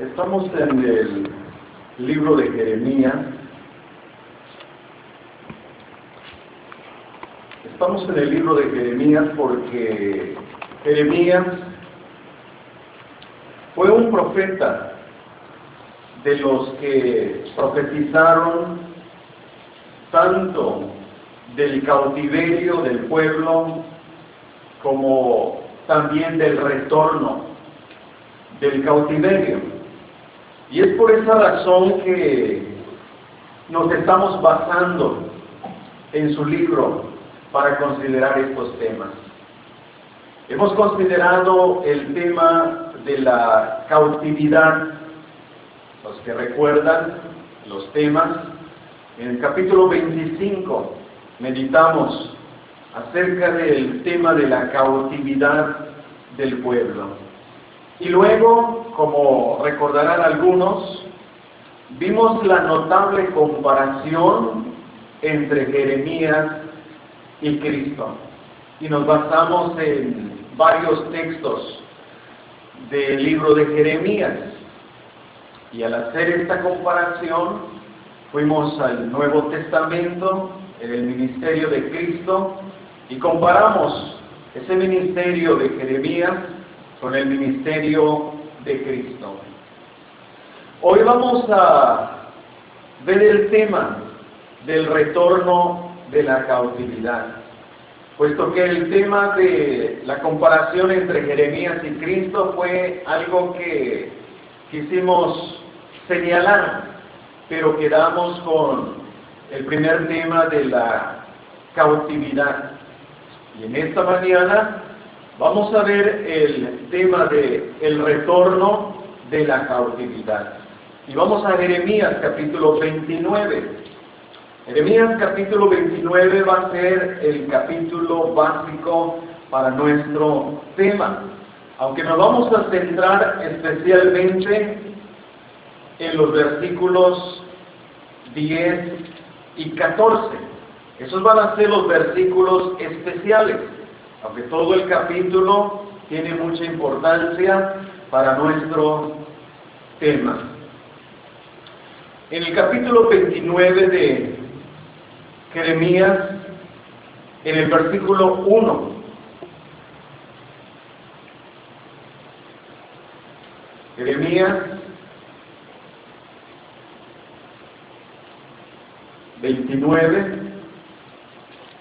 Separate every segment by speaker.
Speaker 1: Estamos en el libro de Jeremías. Estamos en el libro de Jeremías porque Jeremías fue un profeta de los que profetizaron tanto del cautiverio del pueblo como también del retorno del cautiverio. Y es por esa razón que nos estamos basando en su libro para considerar estos temas. Hemos considerado el tema de la cautividad, los que recuerdan los temas. En el capítulo 25 meditamos acerca del tema de la cautividad del pueblo. Y luego, como recordarán algunos, vimos la notable comparación entre Jeremías y Cristo. Y nos basamos en varios textos del libro de Jeremías. Y al hacer esta comparación, fuimos al Nuevo Testamento, en el ministerio de Cristo, y comparamos ese ministerio de Jeremías con el ministerio de Cristo. Hoy vamos a ver el tema del retorno de la cautividad, puesto que el tema de la comparación entre Jeremías y Cristo fue algo que quisimos señalar, pero quedamos con el primer tema de la cautividad. Y en esta mañana vamos a ver el tema de el retorno de la cautividad. Y vamos a Jeremías capítulo 29. Jeremías capítulo 29 va a ser el capítulo básico para nuestro tema. Aunque nos vamos a centrar especialmente en los versículos 10 y 14. Esos van a ser los versículos especiales, aunque todo el capítulo tiene mucha importancia para nuestro tema. En el capítulo 29 de Jeremías, en el versículo 1, Jeremías 29,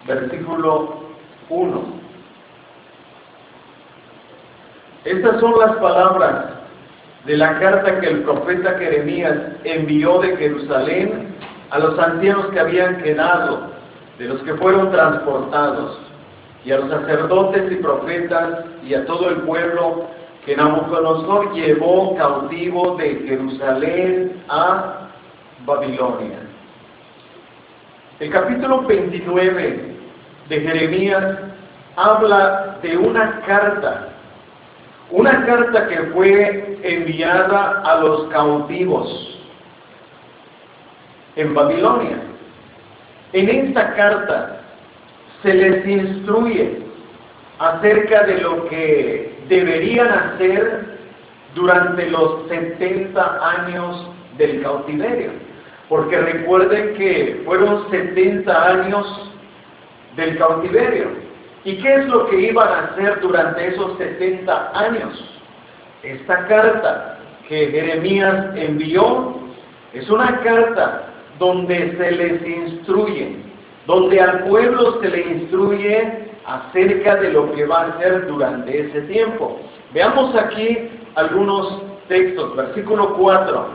Speaker 1: versículo 1. Estas son las palabras de la carta que el profeta Jeremías envió de Jerusalén a los ancianos que habían quedado, de los que fueron transportados, y a los sacerdotes y profetas y a todo el pueblo que Nabucodonosor llevó cautivo de Jerusalén a Babilonia. El capítulo 29 de Jeremías habla de una carta, una carta que fue enviada a los cautivos en Babilonia. En esta carta se les instruye acerca de lo que deberían hacer durante los 70 años del cautiverio. Porque recuerden que fueron 70 años del cautiverio. ¿Y qué es lo que iban a hacer durante esos 70 años? Esta carta que Jeremías envió es una carta donde se les instruye, donde al pueblo se le instruye acerca de lo que va a hacer durante ese tiempo. Veamos aquí algunos textos, versículo 4.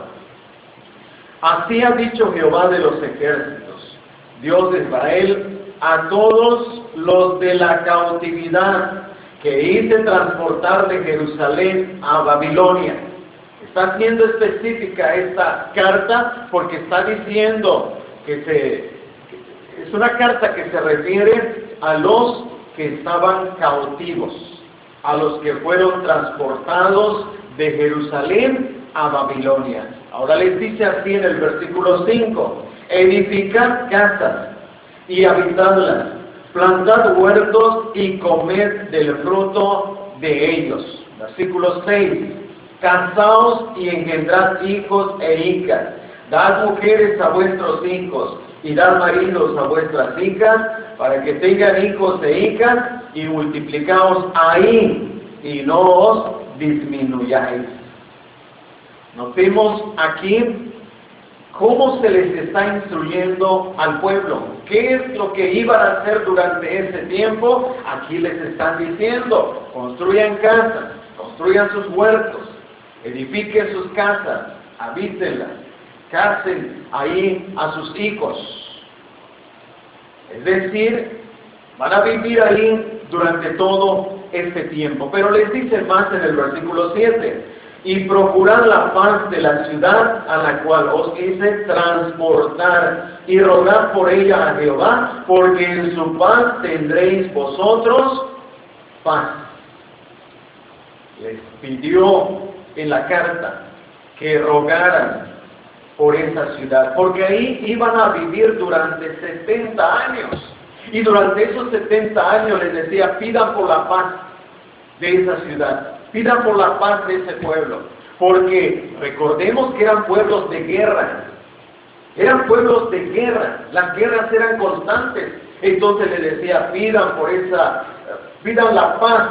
Speaker 1: Así ha dicho Jehová de los ejércitos, Dios de Israel, a todos los de la cautividad que hice transportar de Jerusalén a Babilonia. Está siendo específica esta carta porque está diciendo que se, es una carta que se refiere a los que estaban cautivos, a los que fueron transportados de Jerusalén a Babilonia. Ahora les dice así en el versículo 5, edificad casas y habitadlas, plantad huertos y comed del fruto de ellos. Versículo 6. Casaos y engendrad hijos e hijas. Dad mujeres a vuestros hijos y dad maridos a vuestras hijas para que tengan hijos e hijas y multiplicaos ahí y no os disminuyáis. Notemos aquí cómo se les está instruyendo al pueblo. ¿Qué es lo que iban a hacer durante ese tiempo? Aquí les están diciendo, construyan casas, construyan sus huertos, edifiquen sus casas, habítenlas, casen ahí a sus hijos. Es decir, van a vivir ahí durante todo este tiempo. Pero les dice más en el versículo 7 y procurar la paz de la ciudad a la cual os hice transportar y rogar por ella a Jehová, porque en su paz tendréis vosotros paz. Les pidió en la carta que rogaran por esa ciudad, porque ahí iban a vivir durante 70 años. Y durante esos 70 años les decía, pidan por la paz de esa ciudad. Pidan por la paz de ese pueblo, porque recordemos que eran pueblos de guerra, eran pueblos de guerra, las guerras eran constantes. Entonces le decía, pidan por esa, pidan la paz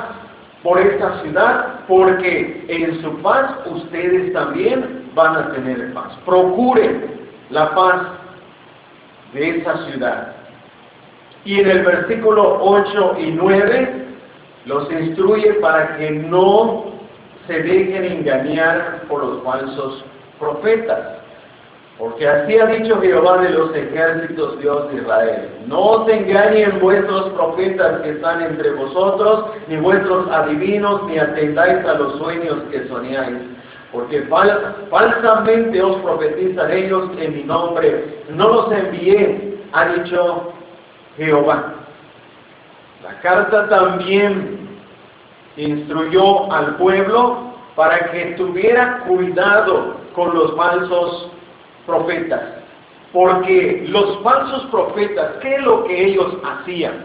Speaker 1: por esa ciudad, porque en su paz ustedes también van a tener paz. Procuren la paz de esa ciudad. Y en el versículo 8 y 9 los instruye para que no se dejen engañar por los falsos profetas. Porque así ha dicho Jehová de los ejércitos, Dios de Israel. No se engañen vuestros profetas que están entre vosotros, ni vuestros adivinos, ni atendáis a los sueños que soñáis. Porque falsamente os profetizan ellos en mi nombre. No los envié, ha dicho Jehová. La carta también instruyó al pueblo para que tuviera cuidado con los falsos profetas. Porque los falsos profetas, ¿qué es lo que ellos hacían?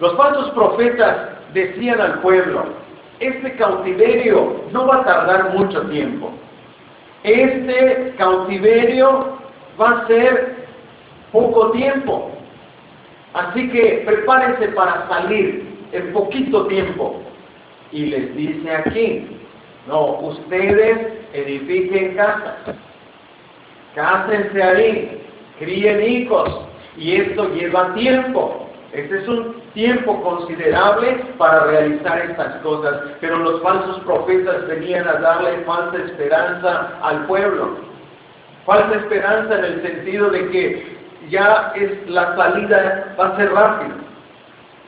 Speaker 1: Los falsos profetas decían al pueblo, este cautiverio no va a tardar mucho tiempo. Este cautiverio va a ser poco tiempo. Así que prepárense para salir en poquito tiempo. Y les dice aquí, no, ustedes edifiquen casas, cásense ahí, críen hijos, y esto lleva tiempo. Este es un tiempo considerable para realizar estas cosas, pero los falsos profetas venían a darle falsa esperanza al pueblo. Falsa esperanza en el sentido de que ya es la salida, va a ser rápida.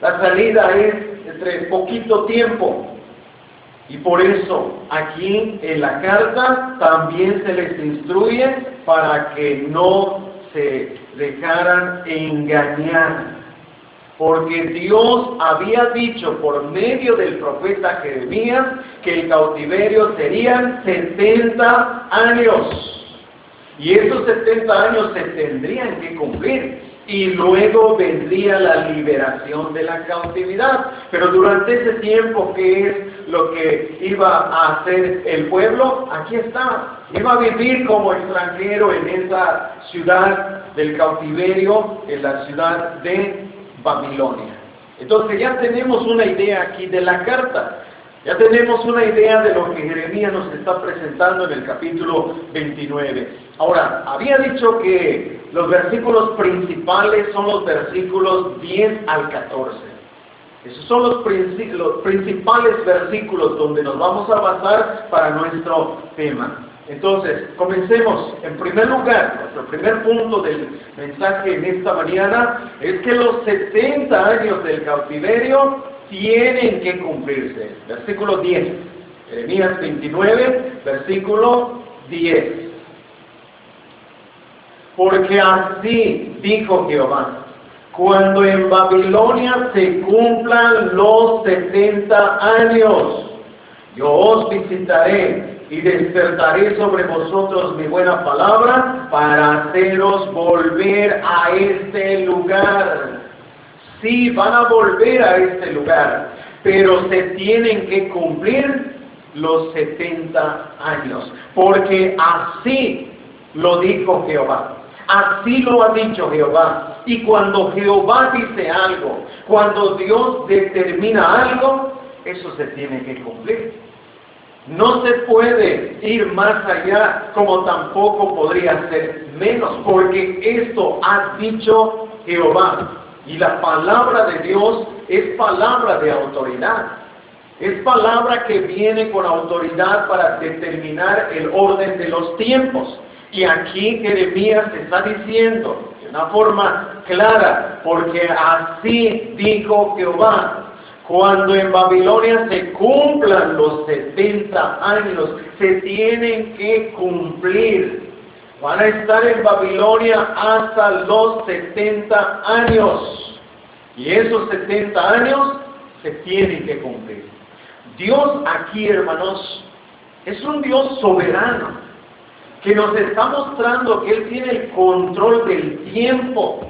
Speaker 1: La salida es entre poquito tiempo. Y por eso aquí en la carta también se les instruye para que no se dejaran engañar. Porque Dios había dicho por medio del profeta Jeremías que el cautiverio serían 70 años. Y esos 70 años se tendrían que cumplir y luego vendría la liberación de la cautividad. Pero durante ese tiempo, ¿qué es lo que iba a hacer el pueblo? Aquí está. Iba a vivir como extranjero en esa ciudad del cautiverio, en la ciudad de Babilonia. Entonces ya tenemos una idea aquí de la carta. Ya tenemos una idea de lo que Jeremías nos está presentando en el capítulo 29. Ahora, había dicho que los versículos principales son los versículos 10 al 14. Esos son los, principales versículos donde nos vamos a basar para nuestro tema. Entonces, comencemos. En primer lugar, nuestro primer punto del mensaje en esta mañana es que los 70 años del cautiverio tienen que cumplirse. Versículo 10. Jeremías 29, versículo 10. Porque así dijo Jehová, cuando en Babilonia se cumplan los 70 años, yo os visitaré y despertaré sobre vosotros mi buena palabra para haceros volver a este lugar sí van a volver a este lugar, pero se tienen que cumplir los setenta años, porque así lo dijo Jehová. Así lo ha dicho Jehová. Y cuando Jehová dice algo, cuando Dios determina algo, eso se tiene que cumplir. No se puede ir más allá como tampoco podría ser menos, porque esto ha dicho Jehová. Y la palabra de Dios es palabra de autoridad. Es palabra que viene con autoridad para determinar el orden de los tiempos. Y aquí Jeremías está diciendo de una forma clara, porque así dijo Jehová, cuando en Babilonia se cumplan los 70 años, se tienen que cumplir. Van a estar en Babilonia hasta los 70 años. Y esos 70 años se tienen que cumplir. Dios aquí, hermanos, es un Dios soberano que nos está mostrando que Él tiene el control del tiempo.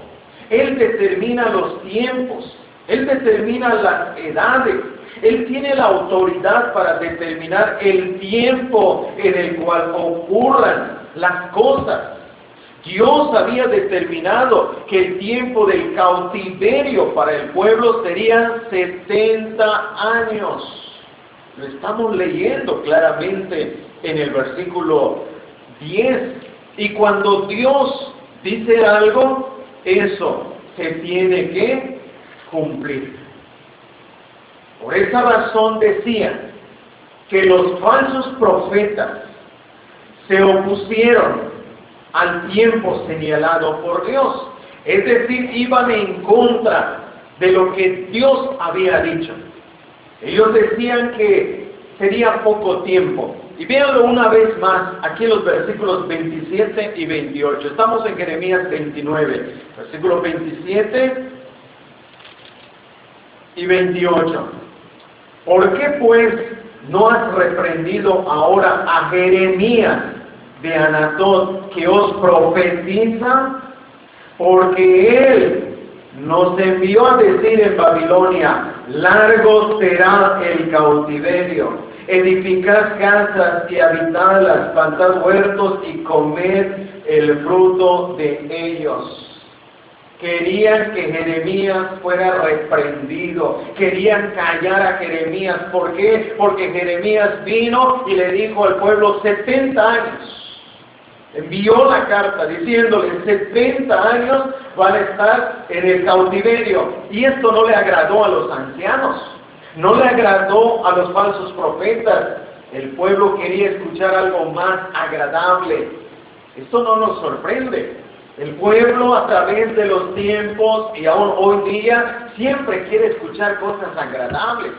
Speaker 1: Él determina los tiempos, Él determina las edades, Él tiene la autoridad para determinar el tiempo en el cual ocurran las cosas. Dios había determinado que el tiempo del cautiverio para el pueblo sería 70 años. Lo estamos leyendo claramente en el versículo 10. Y cuando Dios dice algo, eso se tiene que cumplir. Por esa razón decía que los falsos profetas se opusieron al tiempo señalado por Dios. Es decir, iban en contra de lo que Dios había dicho. Ellos decían que sería poco tiempo, y véanlo una vez más, aquí en los versículos 27 y 28. Estamos en Jeremías 29, versículos 27 y 28. ¿Por qué pues no has reprendido ahora a Jeremías de Anatot que os profetiza? Porque él nos envió a decir en Babilonia, largo será el cautiverio edificad casas y habitadlas, plantad huertos y comed el fruto de ellos. Querían que Jeremías fuera reprendido, querían callar a Jeremías. ¿Por qué? Porque Jeremías vino y le dijo al pueblo 70 años. Envió la carta diciéndole 70 años van a estar en el cautiverio. Y esto no le agradó a los ancianos. No le agradó a los falsos profetas. El pueblo quería escuchar algo más agradable. Esto no nos sorprende. El pueblo a través de los tiempos y aún hoy día siempre quiere escuchar cosas agradables.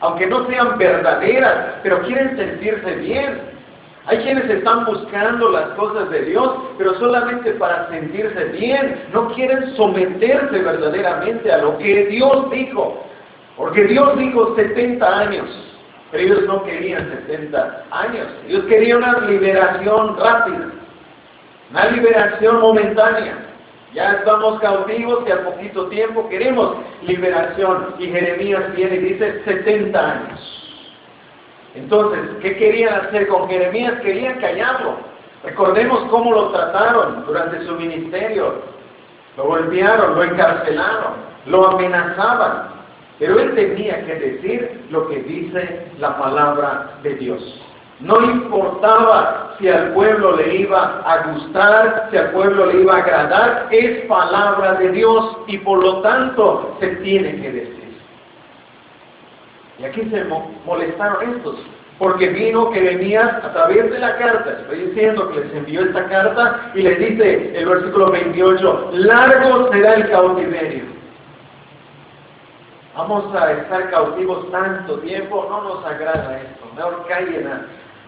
Speaker 1: Aunque no sean verdaderas, pero quieren sentirse bien. Hay quienes están buscando las cosas de Dios, pero solamente para sentirse bien. No quieren someterse verdaderamente a lo que Dios dijo. Porque Dios dijo 70 años, pero ellos no querían 70 años. Ellos querían una liberación rápida, una liberación momentánea. Ya estamos cautivos y al poquito tiempo queremos liberación. Y Jeremías viene y dice 70 años. Entonces, ¿qué querían hacer con Jeremías? Querían callarlo. Recordemos cómo lo trataron durante su ministerio. Lo golpearon, lo encarcelaron, lo amenazaban. Pero él tenía que decir lo que dice la palabra de Dios. No importaba si al pueblo le iba a gustar, si al pueblo le iba a agradar, es palabra de Dios y por lo tanto se tiene que decir. Y aquí se molestaron estos, porque vino que venías a través de la carta, estoy diciendo que les envió esta carta y les dice el versículo 28, largo será el cautiverio vamos a estar cautivos tanto tiempo, no nos agrada esto. Mejor callen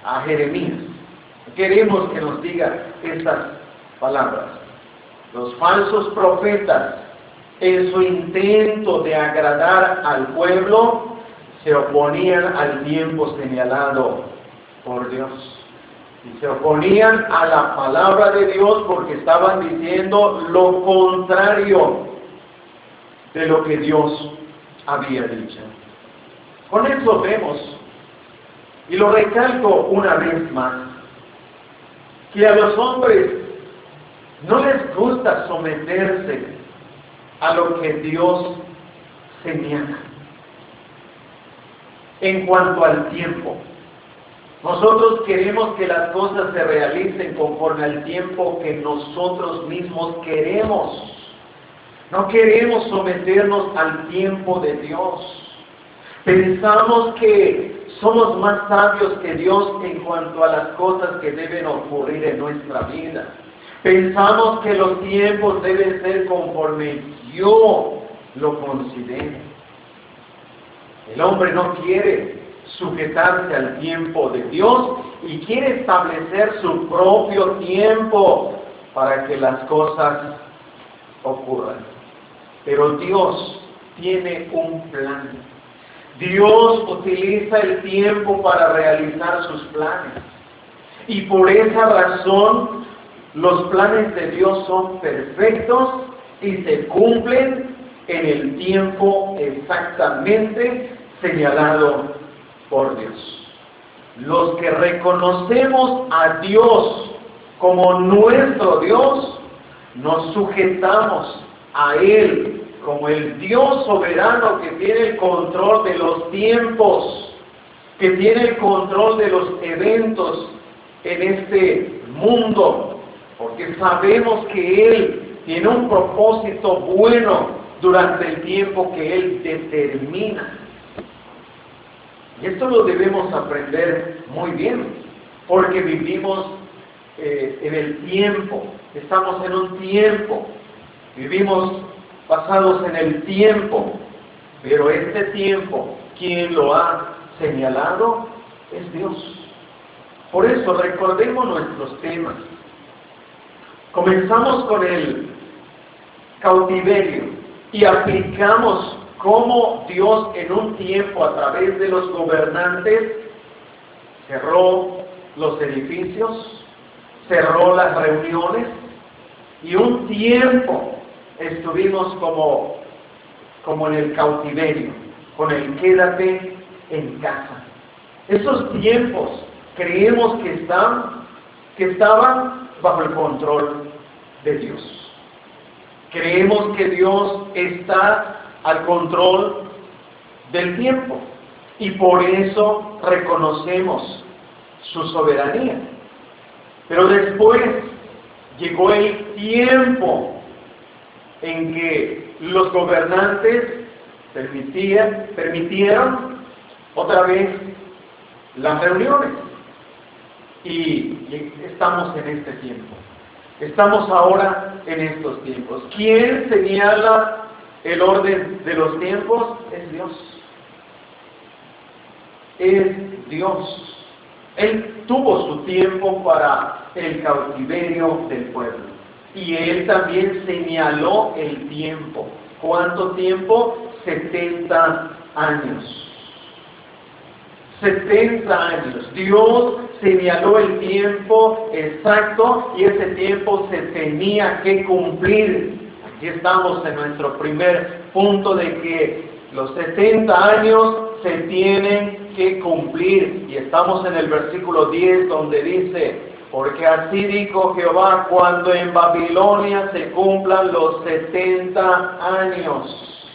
Speaker 1: a, Jeremías. Queremos que nos diga estas palabras. Los falsos profetas, en su intento de agradar al pueblo, se oponían al tiempo señalado por Dios. Y se oponían a la palabra de Dios porque estaban diciendo lo contrario de lo que Dios había dicho. Con eso vemos Y lo recalco una vez más, que a los hombres no les gusta someterse a lo que Dios señala en cuanto al tiempo. Nosotros queremos que las cosas se realicen conforme al tiempo que nosotros mismos queremos. No queremos someternos al tiempo de Dios. Pensamos que somos más sabios que Dios en cuanto a las cosas que deben ocurrir en nuestra vida. Pensamos que los tiempos deben ser conforme yo lo considero. El hombre no quiere sujetarse al tiempo de Dios y quiere establecer su propio tiempo para que las cosas ocurran. Pero Dios tiene un plan. Dios utiliza el tiempo para realizar sus planes. Y por esa razón los planes de Dios son perfectos y se cumplen en el tiempo exactamente señalado por Dios. Los que reconocemos a Dios como nuestro Dios, nos sujetamos a Él como el Dios soberano que tiene el control de los tiempos, que tiene el control de los eventos en este mundo, porque sabemos que Él tiene un propósito bueno durante el tiempo que Él determina. Y esto lo debemos aprender muy bien, porque vivimos eh, en el tiempo, estamos en un tiempo, vivimos basados en el tiempo, pero este tiempo, quien lo ha señalado es Dios. Por eso recordemos nuestros temas. Comenzamos con el cautiverio y aplicamos cómo Dios en un tiempo a través de los gobernantes cerró los edificios, cerró las reuniones y un tiempo estuvimos como, como en el cautiverio, con el quédate en casa. Esos tiempos creemos que están, que estaban bajo el control de Dios. Creemos que Dios está al control del tiempo y por eso reconocemos su soberanía. Pero después llegó el tiempo en que los gobernantes permitían, permitieron otra vez las reuniones. Y estamos en este tiempo. Estamos ahora en estos tiempos. ¿Quién señala el orden de los tiempos? Es Dios. Es Dios. Él tuvo su tiempo para el cautiverio del pueblo. Y él también señaló el tiempo. ¿Cuánto tiempo? 70 años. 70 años. Dios señaló el tiempo exacto y ese tiempo se tenía que cumplir. Aquí estamos en nuestro primer punto de que los 70 años se tienen que cumplir. Y estamos en el versículo 10 donde dice, porque así dijo Jehová, cuando en Babilonia se cumplan los 70 años.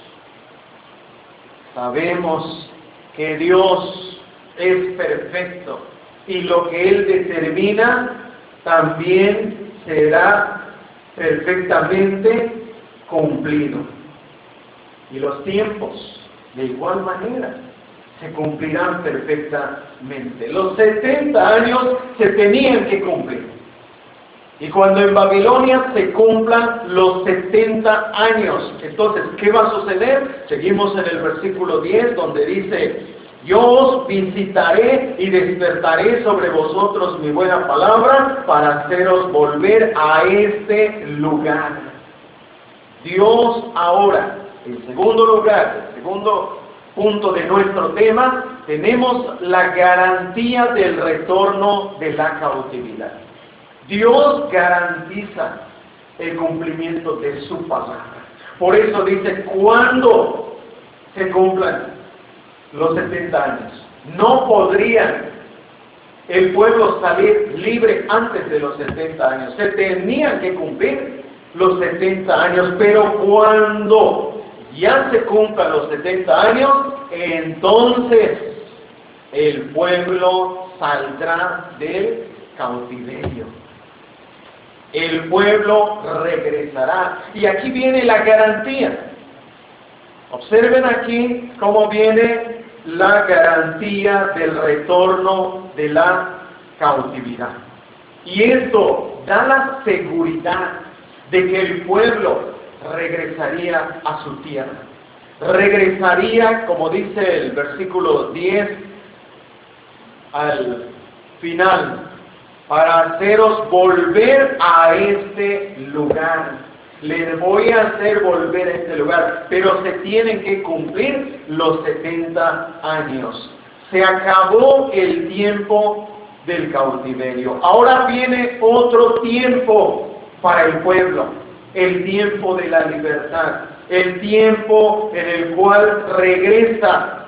Speaker 1: Sabemos que Dios es perfecto y lo que Él determina también será perfectamente cumplido. Y los tiempos, de igual manera, se cumplirán perfectamente. Los 70 años se tenían que cumplir. Y cuando en Babilonia se cumplan los 70 años, entonces, ¿qué va a suceder? Seguimos en el versículo 10 donde dice, yo os visitaré y despertaré sobre vosotros mi buena palabra para haceros volver a este lugar. Dios ahora, en segundo lugar, en segundo punto de nuestro tema, tenemos la garantía del retorno de la cautividad. Dios garantiza el cumplimiento de su palabra. Por eso dice, cuando se cumplan los 70 años, no podrían el pueblo salir libre antes de los 70 años. Se tenían que cumplir los 70 años, pero cuando ya se cumplan los 70 años, entonces el pueblo saldrá del cautiverio. El pueblo regresará. Y aquí viene la garantía. Observen aquí cómo viene la garantía del retorno de la cautividad. Y esto da la seguridad de que el pueblo regresaría a su tierra. Regresaría, como dice el versículo 10, al final, para haceros volver a este lugar. Les voy a hacer volver a este lugar, pero se tienen que cumplir los 70 años. Se acabó el tiempo del cautiverio. Ahora viene otro tiempo para el pueblo, el tiempo de la libertad, el tiempo en el cual regresa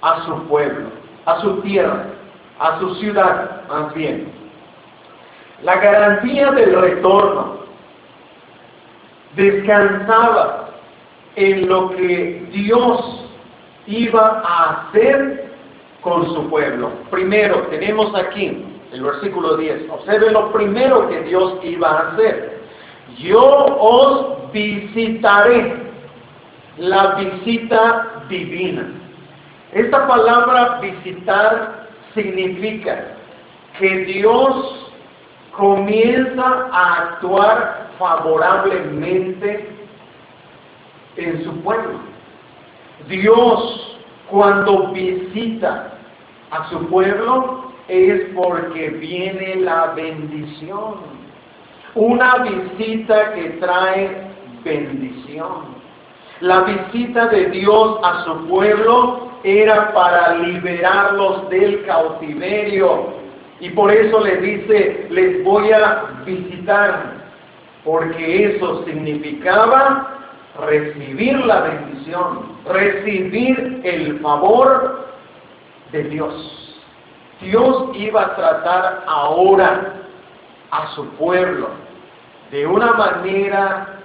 Speaker 1: a su pueblo, a su tierra, a su ciudad más bien. La garantía del retorno descansaba en lo que Dios iba a hacer con su pueblo. Primero, tenemos aquí el versículo 10. Observen lo primero que Dios iba a hacer. Yo os visitaré. La visita divina. Esta palabra visitar significa que Dios comienza a actuar favorablemente en su pueblo. Dios cuando visita a su pueblo es porque viene la bendición. Una visita que trae bendición. La visita de Dios a su pueblo era para liberarlos del cautiverio. Y por eso les dice, les voy a visitar, porque eso significaba recibir la bendición, recibir el favor de Dios. Dios iba a tratar ahora a su pueblo de una manera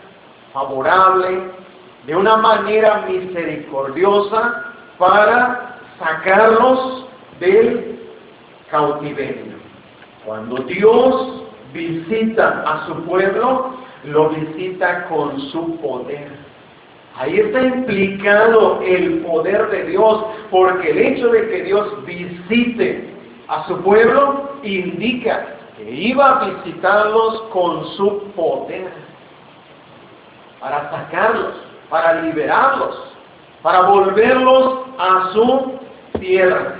Speaker 1: favorable, de una manera misericordiosa, para sacarlos del cautiverio. Cuando Dios visita a su pueblo, lo visita con su poder. Ahí está implicado el poder de Dios, porque el hecho de que Dios visite a su pueblo indica que iba a visitarlos con su poder, para sacarlos, para liberarlos, para volverlos a su tierra.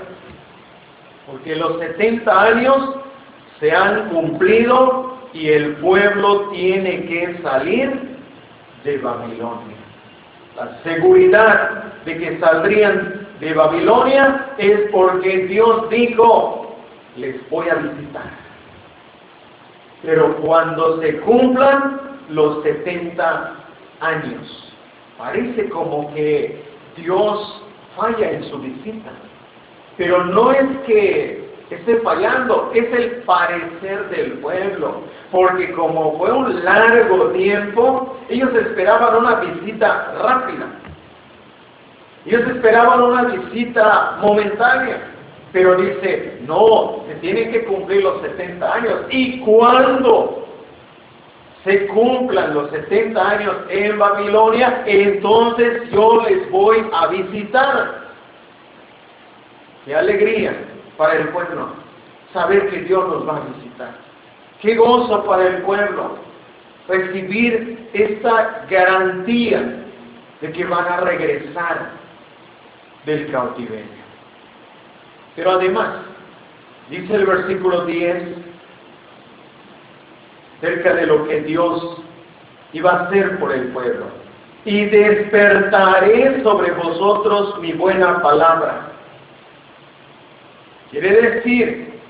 Speaker 1: Porque los 70 años se han cumplido y el pueblo tiene que salir de Babilonia. La seguridad de que saldrían de Babilonia es porque Dios dijo, les voy a visitar. Pero cuando se cumplan los 70 años, parece como que Dios falla en su visita. Pero no es que esté fallando, es el parecer del pueblo. Porque como fue un largo tiempo, ellos esperaban una visita rápida. Ellos esperaban una visita momentánea. Pero dice, no, se tienen que cumplir los 70 años. ¿Y cuando se cumplan los 70 años en Babilonia, entonces yo les voy a visitar. Qué alegría para el pueblo saber que Dios nos va a visitar. Qué gozo para el pueblo recibir esta garantía de que van a regresar del cautiverio. Pero además, dice el versículo 10, cerca de lo que Dios iba a hacer por el pueblo. Y despertaré sobre vosotros mi buena palabra. Quiere decir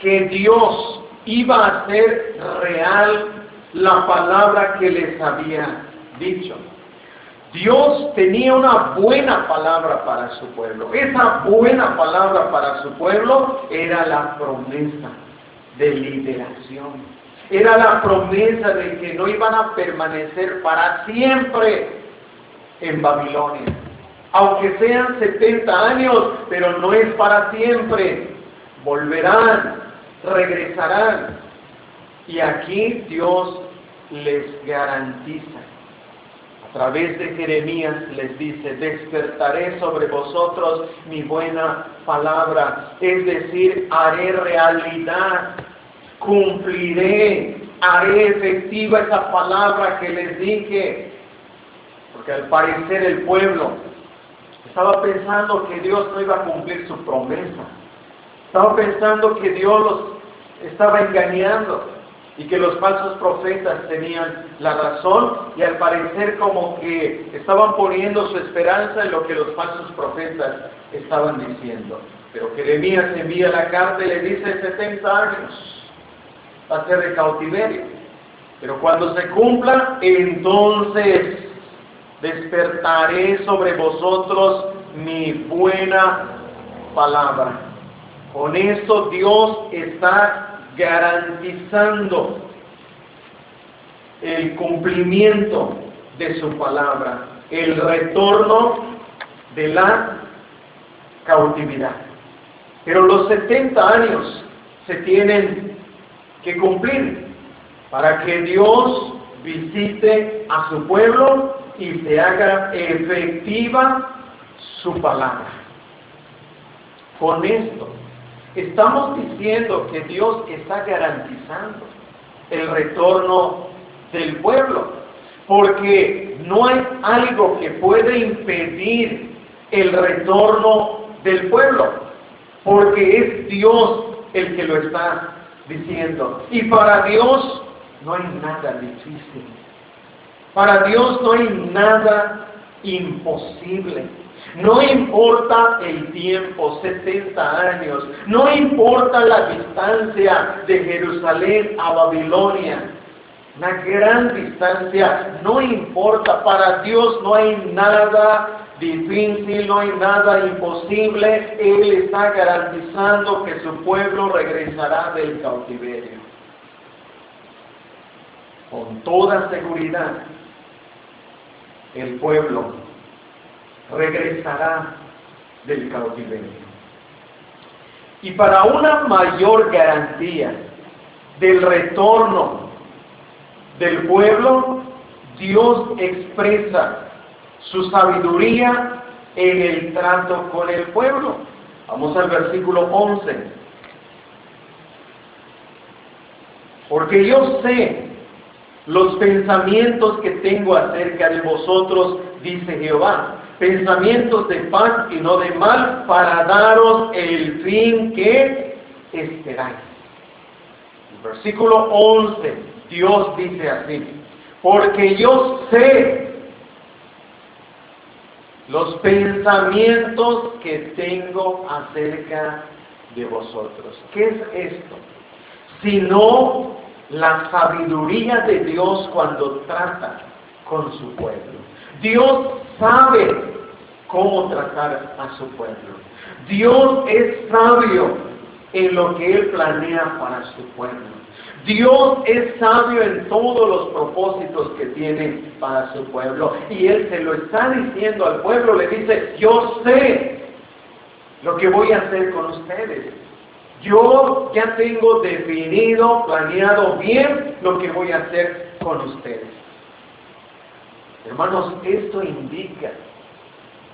Speaker 1: que Dios iba a hacer real la palabra que les había dicho. Dios tenía una buena palabra para su pueblo. Esa buena palabra para su pueblo era la promesa de liberación. Era la promesa de que no iban a permanecer para siempre en Babilonia. Aunque sean 70 años, pero no es para siempre. Volverán, regresarán. Y aquí Dios les garantiza a través de Jeremías les dice, despertaré sobre vosotros mi buena palabra, es decir, haré realidad, cumpliré, haré efectiva esa palabra que les dije, porque al parecer el pueblo estaba pensando que Dios no iba a cumplir su promesa, estaba pensando que Dios los estaba engañando, y que los falsos profetas tenían la razón y al parecer como que estaban poniendo su esperanza en lo que los falsos profetas estaban diciendo. Pero Jeremías envía la carta y le dice 70 años va a ser de cautiverio. Pero cuando se cumpla, entonces despertaré sobre vosotros mi buena palabra. Con esto Dios está garantizando el cumplimiento de su palabra, el retorno de la cautividad. Pero los 70 años se tienen que cumplir para que Dios visite a su pueblo y se haga efectiva su palabra. Con esto Estamos diciendo que Dios está garantizando el retorno del pueblo, porque no hay algo que pueda impedir el retorno del pueblo, porque es Dios el que lo está diciendo. Y para Dios no hay nada difícil. Para Dios no hay nada imposible. No importa el tiempo, 70 años, no importa la distancia de Jerusalén a Babilonia, una gran distancia, no importa, para Dios no hay nada difícil, no hay nada imposible, Él está garantizando que su pueblo regresará del cautiverio. Con toda seguridad, el pueblo regresará del cautiverio. Y para una mayor garantía del retorno del pueblo, Dios expresa su sabiduría en el trato con el pueblo. Vamos al versículo 11. Porque yo sé los pensamientos que tengo acerca de vosotros, dice Jehová, pensamientos de paz y no de mal, para daros el fin que esperáis. Versículo 11, Dios dice así, porque yo sé los pensamientos que tengo acerca de vosotros. ¿Qué es esto? Sino la sabiduría de Dios cuando trata con su pueblo. Dios sabe cómo tratar a su pueblo. Dios es sabio en lo que Él planea para su pueblo. Dios es sabio en todos los propósitos que tiene para su pueblo. Y Él se lo está diciendo al pueblo, le dice, yo sé lo que voy a hacer con ustedes. Yo ya tengo definido, planeado bien lo que voy a hacer con ustedes. Hermanos, esto indica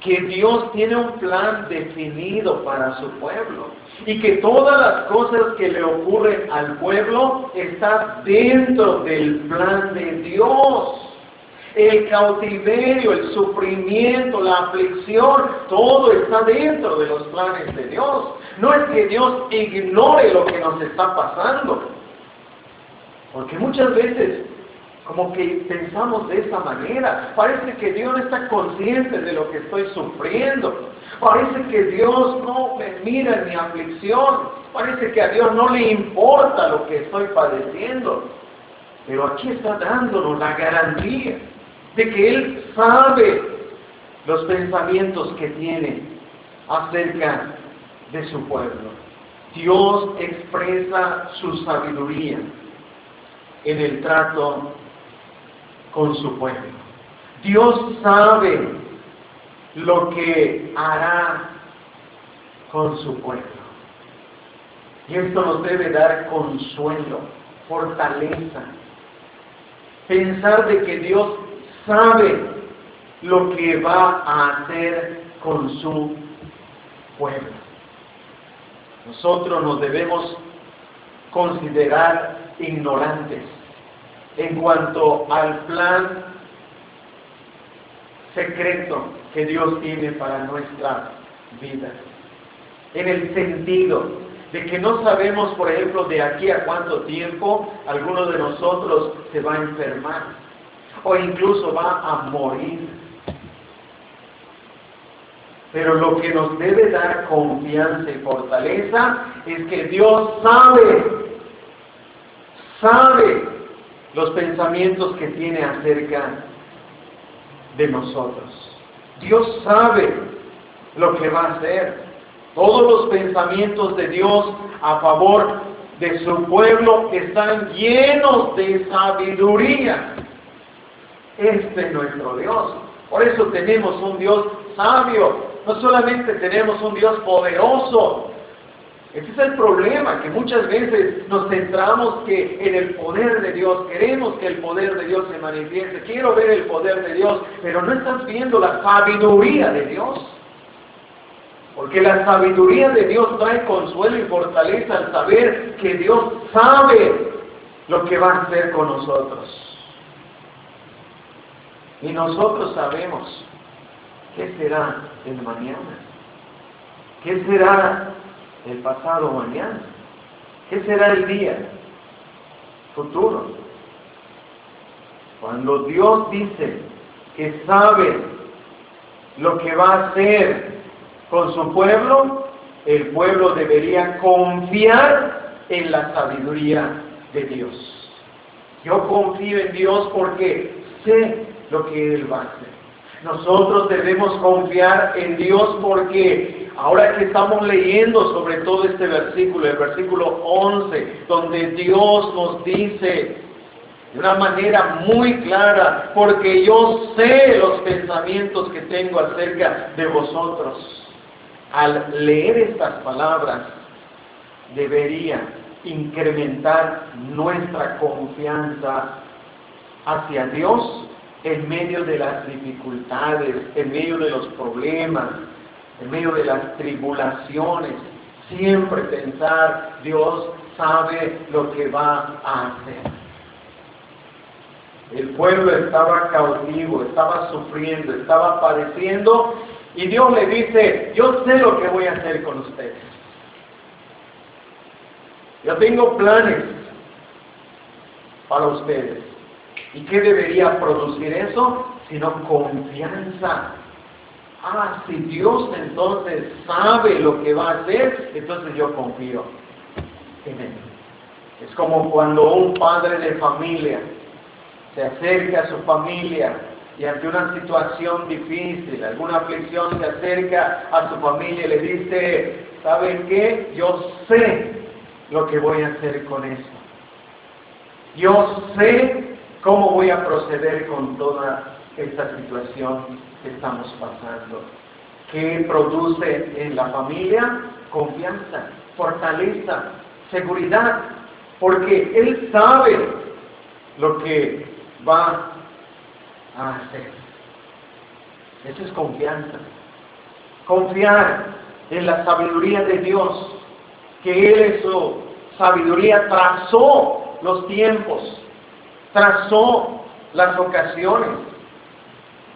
Speaker 1: que Dios tiene un plan definido para su pueblo y que todas las cosas que le ocurren al pueblo están dentro del plan de Dios. El cautiverio, el sufrimiento, la aflicción, todo está dentro de los planes de Dios. No es que Dios ignore lo que nos está pasando, porque muchas veces como que pensamos de esa manera. Parece que Dios no está consciente de lo que estoy sufriendo. Parece que Dios no me mira en mi aflicción. Parece que a Dios no le importa lo que estoy padeciendo. Pero aquí está dándonos la garantía de que Él sabe los pensamientos que tiene acerca de su pueblo. Dios expresa su sabiduría en el trato con su pueblo. Dios sabe lo que hará con su pueblo. Y esto nos debe dar consuelo, fortaleza. Pensar de que Dios sabe lo que va a hacer con su pueblo. Nosotros nos debemos considerar ignorantes en cuanto al plan secreto que Dios tiene para nuestra vida. En el sentido de que no sabemos, por ejemplo, de aquí a cuánto tiempo alguno de nosotros se va a enfermar o incluso va a morir. Pero lo que nos debe dar confianza y fortaleza es que Dios sabe, sabe los pensamientos que tiene acerca de nosotros. Dios sabe lo que va a hacer. Todos los pensamientos de Dios a favor de su pueblo están llenos de sabiduría. Este es nuestro Dios. Por eso tenemos un Dios sabio. No solamente tenemos un Dios poderoso, ese es el problema, que muchas veces nos centramos que en el poder de Dios, queremos que el poder de Dios se manifieste, quiero ver el poder de Dios, pero no estás viendo la sabiduría de Dios. Porque la sabiduría de Dios trae consuelo y fortaleza al saber que Dios sabe lo que va a hacer con nosotros. Y nosotros sabemos qué será el mañana, qué será el pasado mañana. ¿Qué será el día futuro? Cuando Dios dice que sabe lo que va a hacer con su pueblo, el pueblo debería confiar en la sabiduría de Dios. Yo confío en Dios porque sé lo que Él va a hacer. Nosotros debemos confiar en Dios porque ahora que estamos leyendo sobre todo este versículo, el versículo 11, donde Dios nos dice de una manera muy clara, porque yo sé los pensamientos que tengo acerca de vosotros. Al leer estas palabras, debería incrementar nuestra confianza hacia Dios en medio de las dificultades, en medio de los problemas, en medio de las tribulaciones. Siempre pensar, Dios sabe lo que va a hacer. El pueblo estaba cautivo, estaba sufriendo, estaba padeciendo y Dios le dice, yo sé lo que voy a hacer con ustedes. Yo tengo planes para ustedes. ¿Y qué debería producir eso? Sino confianza. Ah, si Dios entonces sabe lo que va a hacer, entonces yo confío en Él. Es como cuando un padre de familia se acerca a su familia y ante una situación difícil, alguna aflicción, se acerca a su familia y le dice, ¿saben qué? Yo sé lo que voy a hacer con eso. Yo sé ¿Cómo voy a proceder con toda esta situación que estamos pasando? ¿Qué produce en la familia? Confianza, fortaleza, seguridad, porque Él sabe lo que va a hacer. Eso es confianza. Confiar en la sabiduría de Dios, que Él en su sabiduría trazó los tiempos trazó las ocasiones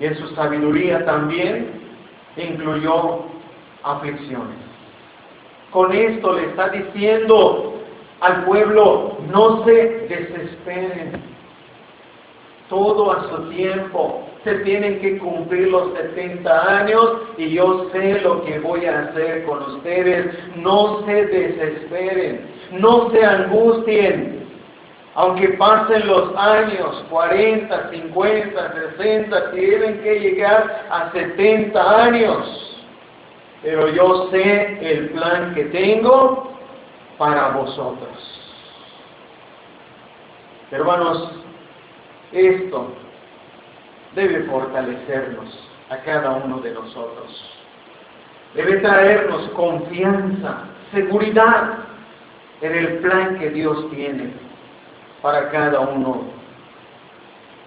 Speaker 1: y en su sabiduría también incluyó aflicciones. Con esto le está diciendo al pueblo, no se desesperen. Todo a su tiempo. Se tienen que cumplir los 70 años y yo sé lo que voy a hacer con ustedes. No se desesperen. No se angustien aunque pasen los años, 40, 50, 60, tienen que llegar a 70 años. Pero yo sé el plan que tengo para vosotros. Hermanos, esto debe fortalecernos a cada uno de nosotros. Debe traernos confianza, seguridad en el plan que Dios tiene para cada uno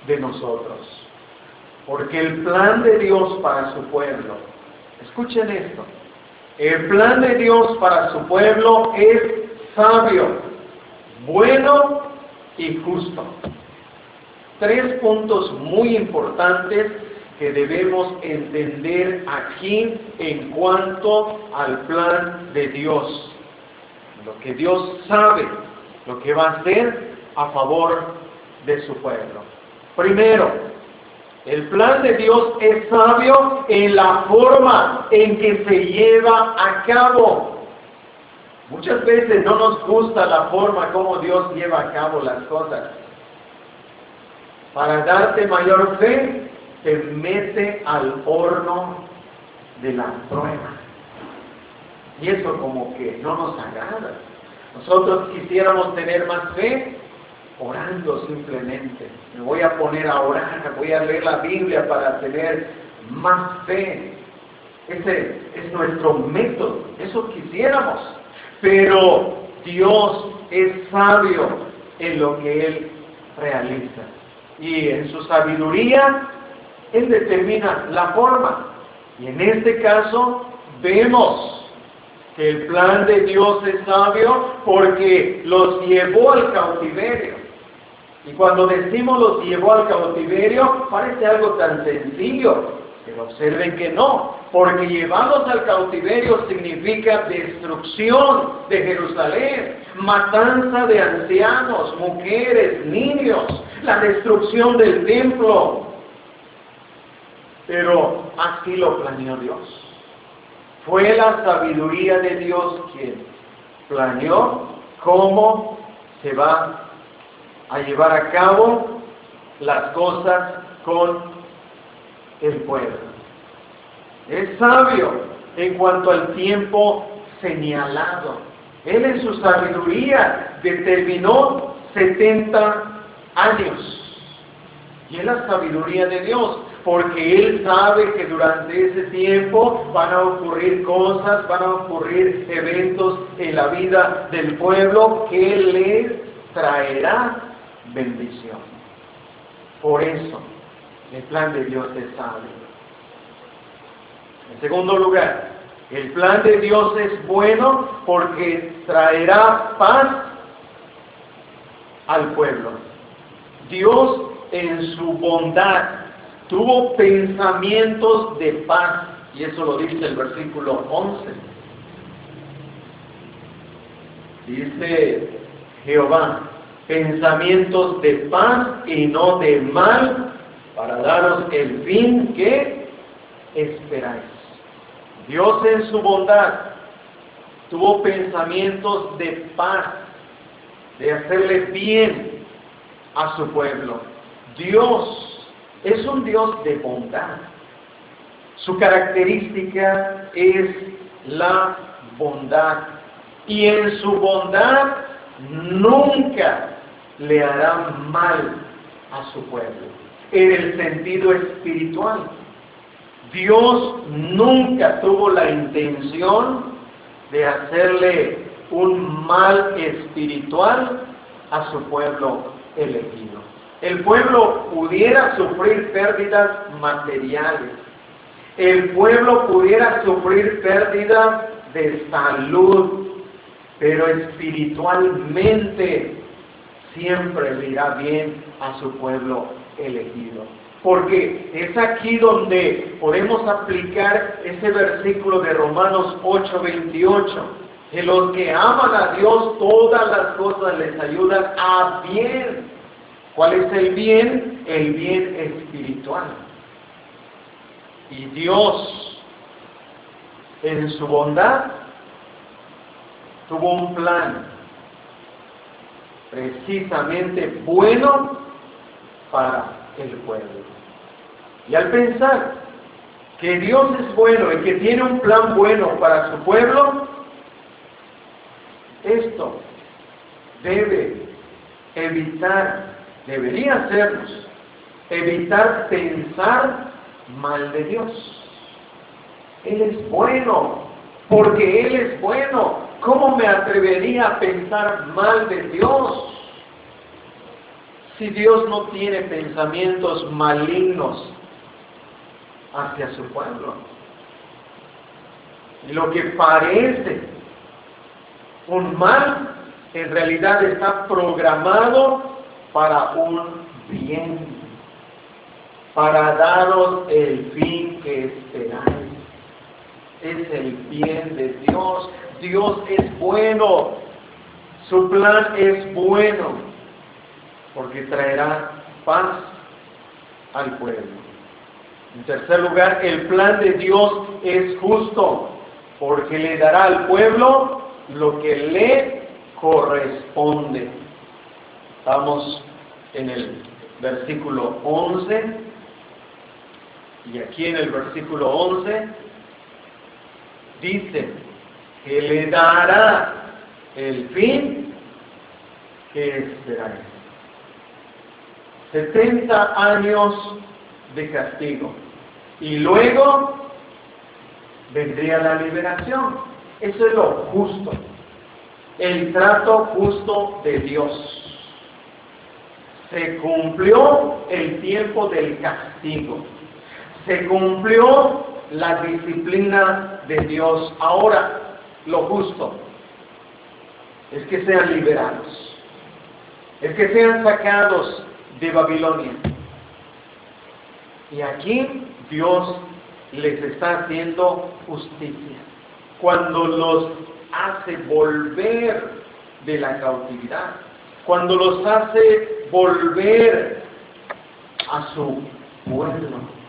Speaker 1: de nosotros. Porque el plan de Dios para su pueblo, escuchen esto, el plan de Dios para su pueblo es sabio, bueno y justo. Tres puntos muy importantes que debemos entender aquí en cuanto al plan de Dios. Lo que Dios sabe, lo que va a hacer a favor de su pueblo. Primero, el plan de Dios es sabio en la forma en que se lleva a cabo. Muchas veces no nos gusta la forma como Dios lleva a cabo las cosas. Para darte mayor fe, te mete al horno de la prueba. Y eso como que no nos agrada. Nosotros quisiéramos tener más fe orando simplemente. Me voy a poner a orar, voy a leer la Biblia para tener más fe. Ese es nuestro método, eso quisiéramos. Pero Dios es sabio en lo que Él realiza. Y en su sabiduría él determina la forma. Y en este caso vemos que el plan de Dios es sabio porque los llevó al cautiverio. Y cuando decimos los llevó al cautiverio, parece algo tan sencillo, pero observen que no, porque llevarlos al cautiverio significa destrucción de Jerusalén, matanza de ancianos, mujeres, niños, la destrucción del templo, pero así lo planeó Dios. Fue la sabiduría de Dios quien planeó cómo se va a llevar a cabo las cosas con el pueblo. Es sabio en cuanto al tiempo señalado. Él en su sabiduría determinó 70 años. Y es la sabiduría de Dios porque Él sabe que durante ese tiempo van a ocurrir cosas, van a ocurrir eventos en la vida del pueblo que les traerá bendición. Por eso, el plan de Dios es sabio. En segundo lugar, el plan de Dios es bueno porque traerá paz al pueblo. Dios en su bondad tuvo pensamientos de paz, y eso lo dice el versículo 11. Dice Jehová, pensamientos de paz y no de mal, para daros el fin que esperáis. Dios en su bondad tuvo pensamientos de paz, de hacerle bien a su pueblo. Dios es un Dios de bondad. Su característica es la bondad. Y en su bondad nunca le hará mal a su pueblo. En el sentido espiritual. Dios nunca tuvo la intención de hacerle un mal espiritual a su pueblo elegido el pueblo pudiera sufrir pérdidas materiales, el pueblo pudiera sufrir pérdidas de salud, pero espiritualmente siempre le irá bien a su pueblo elegido. Porque es aquí donde podemos aplicar ese versículo de Romanos 8:28, que los que aman a Dios todas las cosas les ayudan a bien ¿Cuál es el bien? El bien espiritual. Y Dios, en su bondad, tuvo un plan precisamente bueno para el pueblo. Y al pensar que Dios es bueno y que tiene un plan bueno para su pueblo, esto debe evitar, debería hacernos, evitar pensar mal de Dios. Él es bueno, porque Él es bueno. ¿Cómo me atrevería a pensar mal de Dios? Si Dios no tiene pensamientos malignos hacia su pueblo. Lo que parece un mal, en realidad está programado para un bien, para daros el fin que esperáis es el bien de Dios. Dios es bueno. Su plan es bueno porque traerá paz al pueblo. En tercer lugar, el plan de Dios es justo porque le dará al pueblo lo que le corresponde. Estamos en el versículo 11 y aquí en el versículo 11 dice que le dará el fin que esperáis. 70 años de castigo. Y luego vendría la liberación. Eso es lo justo. El trato justo de Dios. Se cumplió el tiempo del castigo. Se cumplió la disciplina de Dios. Ahora, lo justo es que sean liberados, es que sean sacados de Babilonia. Y aquí Dios les está haciendo justicia. Cuando los hace volver de la cautividad, cuando los hace volver a su pueblo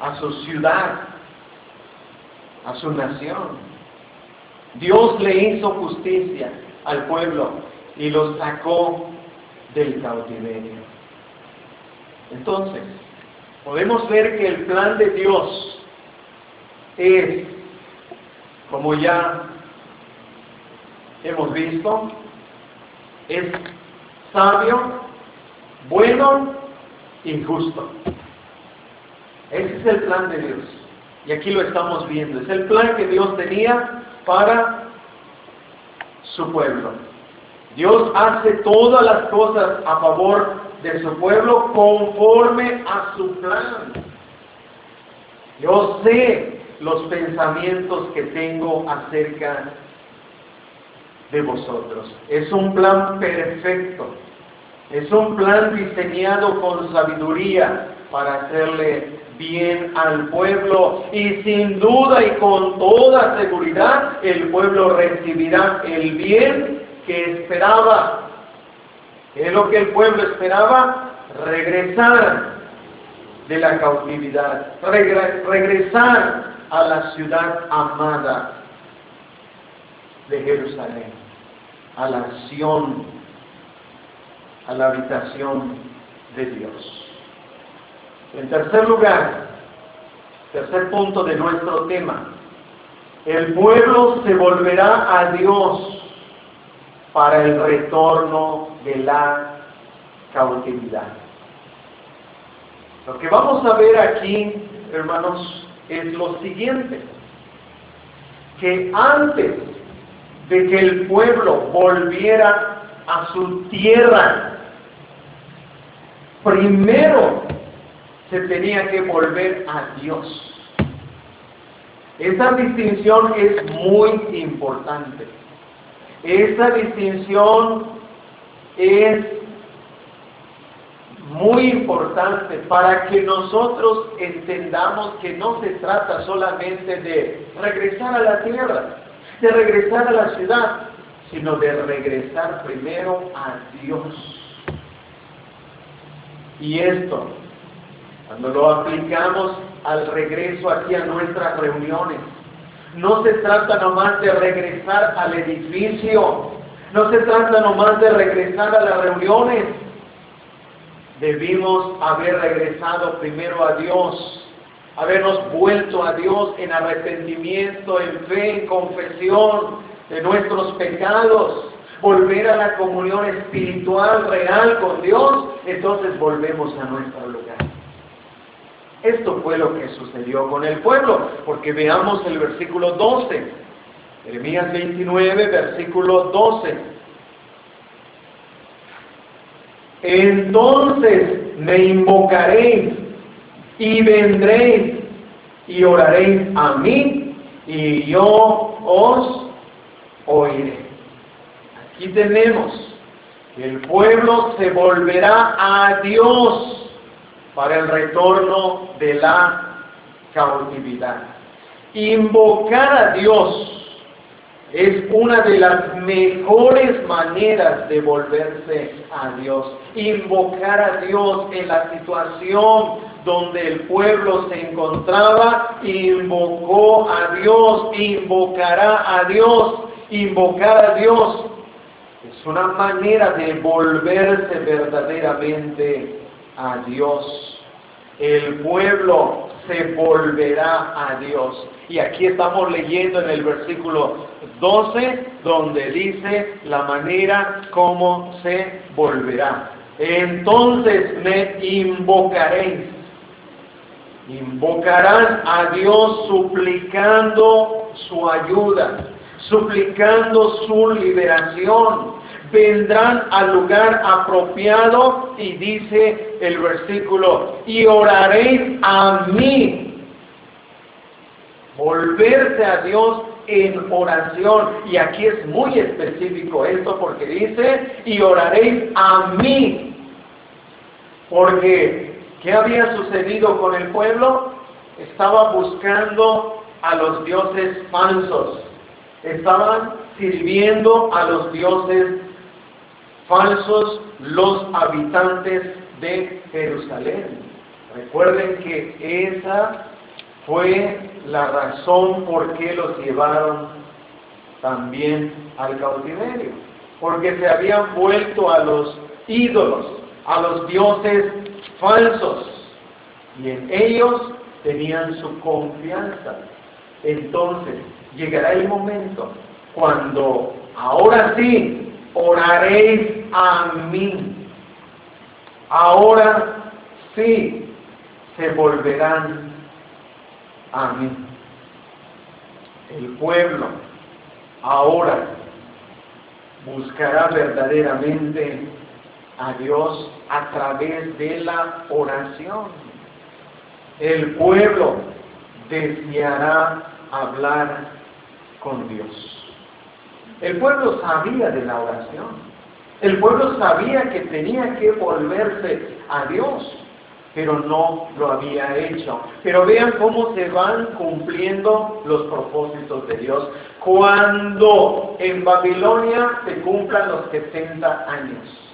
Speaker 1: a su ciudad, a su nación. Dios le hizo justicia al pueblo y los sacó del cautiverio. Entonces, podemos ver que el plan de Dios es, como ya hemos visto, es sabio, bueno y justo. Ese es el plan de Dios. Y aquí lo estamos viendo. Es el plan que Dios tenía para su pueblo. Dios hace todas las cosas a favor de su pueblo conforme a su plan. Yo sé los pensamientos que tengo acerca de vosotros. Es un plan perfecto. Es un plan diseñado con sabiduría para hacerle bien al pueblo y sin duda y con toda seguridad el pueblo recibirá el bien que esperaba. ¿Qué es lo que el pueblo esperaba? Regresar de la cautividad, regresar a la ciudad amada de Jerusalén, a la acción, a la habitación de Dios. En tercer lugar, tercer punto de nuestro tema, el pueblo se volverá a Dios para el retorno de la cautividad. Lo que vamos a ver aquí, hermanos, es lo siguiente, que antes de que el pueblo volviera a su tierra, primero se tenía que volver a Dios. Esa distinción es muy importante. Esa distinción es muy importante para que nosotros entendamos que no se trata solamente de regresar a la tierra, de regresar a la ciudad, sino de regresar primero a Dios. Y esto cuando lo aplicamos al regreso aquí a nuestras reuniones. No se trata nomás de regresar al edificio, No se trata nomás de regresar a las reuniones. Debimos haber regresado primero a Dios, habernos vuelto a Dios en arrepentimiento, en fe, en confesión de nuestros pecados, volver a la comunión espiritual real con Dios, entonces volvemos a nuestro lugar. Esto fue lo que sucedió con el pueblo, porque veamos el versículo 12, Jeremías 29, versículo 12. Entonces me invocaréis y vendréis y oraréis a mí y yo os oiré. Aquí tenemos que el pueblo se volverá a Dios para el retorno de la cautividad. Invocar a Dios es una de las mejores maneras de volverse a Dios. Invocar a Dios en la situación donde el pueblo se encontraba, invocó a Dios, invocará a Dios, invocar a Dios. Es una manera de volverse verdaderamente a Dios. El pueblo se volverá a Dios. Y aquí estamos leyendo en el versículo 12, donde dice la manera como se volverá. Entonces me invocaréis. Invocarán a Dios suplicando su ayuda, suplicando su liberación, vendrán al lugar apropiado y dice el versículo, y oraréis a mí. Volverse a Dios en oración. Y aquí es muy específico esto porque dice, y oraréis a mí. Porque, ¿qué había sucedido con el pueblo? Estaba buscando a los dioses falsos. Estaban sirviendo a los dioses falsos los habitantes de Jerusalén. Recuerden que esa fue la razón por qué los llevaron también al cautiverio, porque se habían vuelto a los ídolos, a los dioses falsos, y en ellos tenían su confianza. Entonces, llegará el momento cuando ahora sí oraréis a mí. Ahora sí se volverán a mí. El pueblo ahora buscará verdaderamente a Dios a través de la oración. El pueblo deseará hablar con Dios. El pueblo sabía de la oración. El pueblo sabía que tenía que volverse a Dios, pero no lo había hecho. Pero vean cómo se van cumpliendo los propósitos de Dios. Cuando en Babilonia se cumplan los 70 años,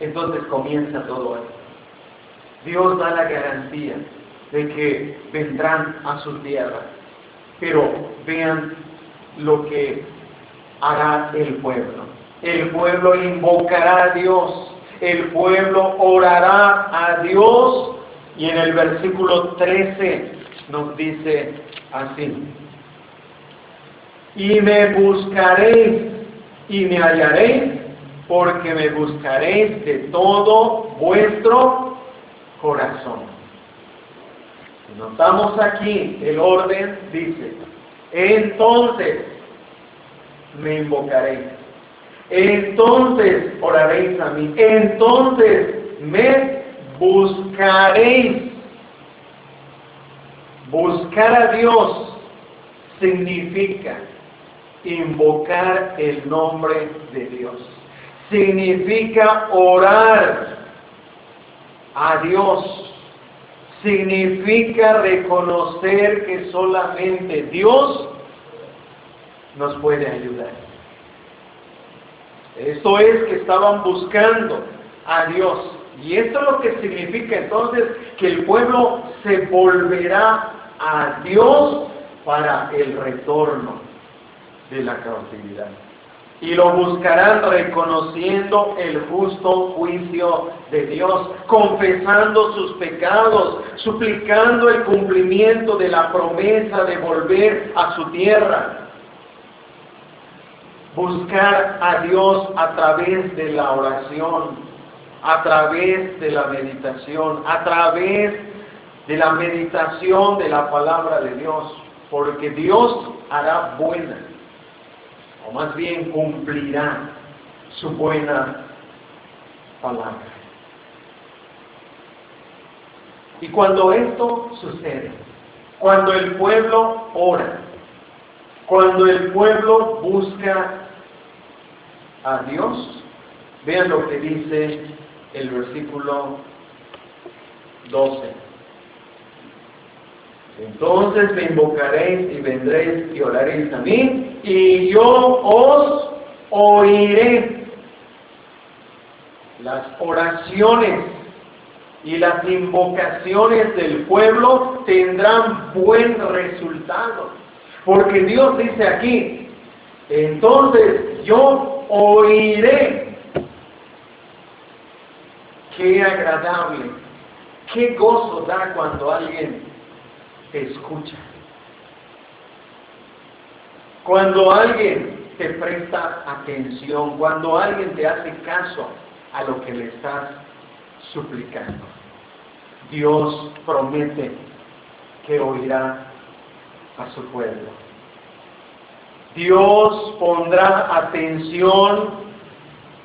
Speaker 1: entonces comienza todo esto. Dios da la garantía de que vendrán a su tierra. Pero vean lo que hará el pueblo. El pueblo invocará a Dios, el pueblo orará a Dios y en el versículo 13 nos dice así. Y me buscaréis y me hallaréis porque me buscaréis de todo vuestro corazón. Notamos aquí el orden, dice, entonces me invocaréis. Entonces oraréis a mí. Entonces me buscaréis. Buscar a Dios significa invocar el nombre de Dios. Significa orar a Dios. Significa reconocer que solamente Dios nos puede ayudar. Esto es que estaban buscando a Dios. Y esto es lo que significa entonces que el pueblo se volverá a Dios para el retorno de la cautividad. y lo buscarán reconociendo el justo juicio de Dios, confesando sus pecados, suplicando el cumplimiento de la promesa de volver a su tierra. Buscar a Dios a través de la oración, a través de la meditación, a través de la meditación de la palabra de Dios, porque Dios hará buena o más bien cumplirá su buena palabra. Y cuando esto sucede, cuando el pueblo ora, cuando el pueblo busca a Dios, vean lo que dice el versículo 12. Entonces me invocaréis y vendréis y oraréis a mí, y yo os oiré. Las oraciones y las invocaciones del pueblo tendrán buen resultado. Porque Dios dice aquí, entonces yo oiré. Qué agradable, qué gozo da cuando alguien te escucha. Cuando alguien te presta atención, cuando alguien te hace caso a lo que le estás suplicando, Dios promete que oirá a su pueblo. Dios pondrá atención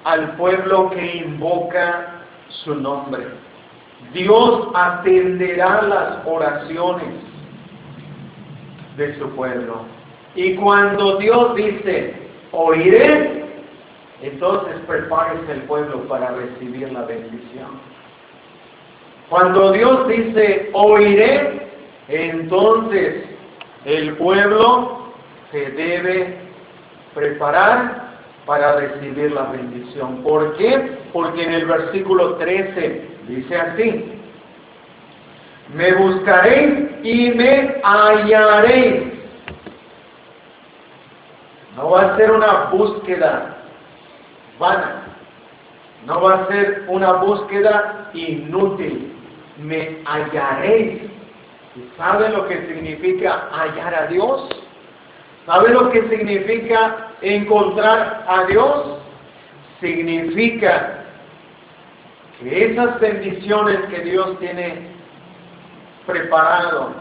Speaker 1: al pueblo que invoca su nombre. Dios atenderá las oraciones de su pueblo. Y cuando Dios dice, oiré, entonces prepárese el pueblo para recibir la bendición. Cuando Dios dice, oiré, entonces el pueblo se debe preparar para recibir la bendición. ¿Por qué? Porque en el versículo 13 dice así, me buscaréis y me hallaréis. No va a ser una búsqueda vana, no va a ser una búsqueda inútil. Me hallaréis. ¿Sabe lo que significa hallar a Dios? ¿Sabe lo que significa encontrar a Dios? Significa que esas bendiciones que Dios tiene preparado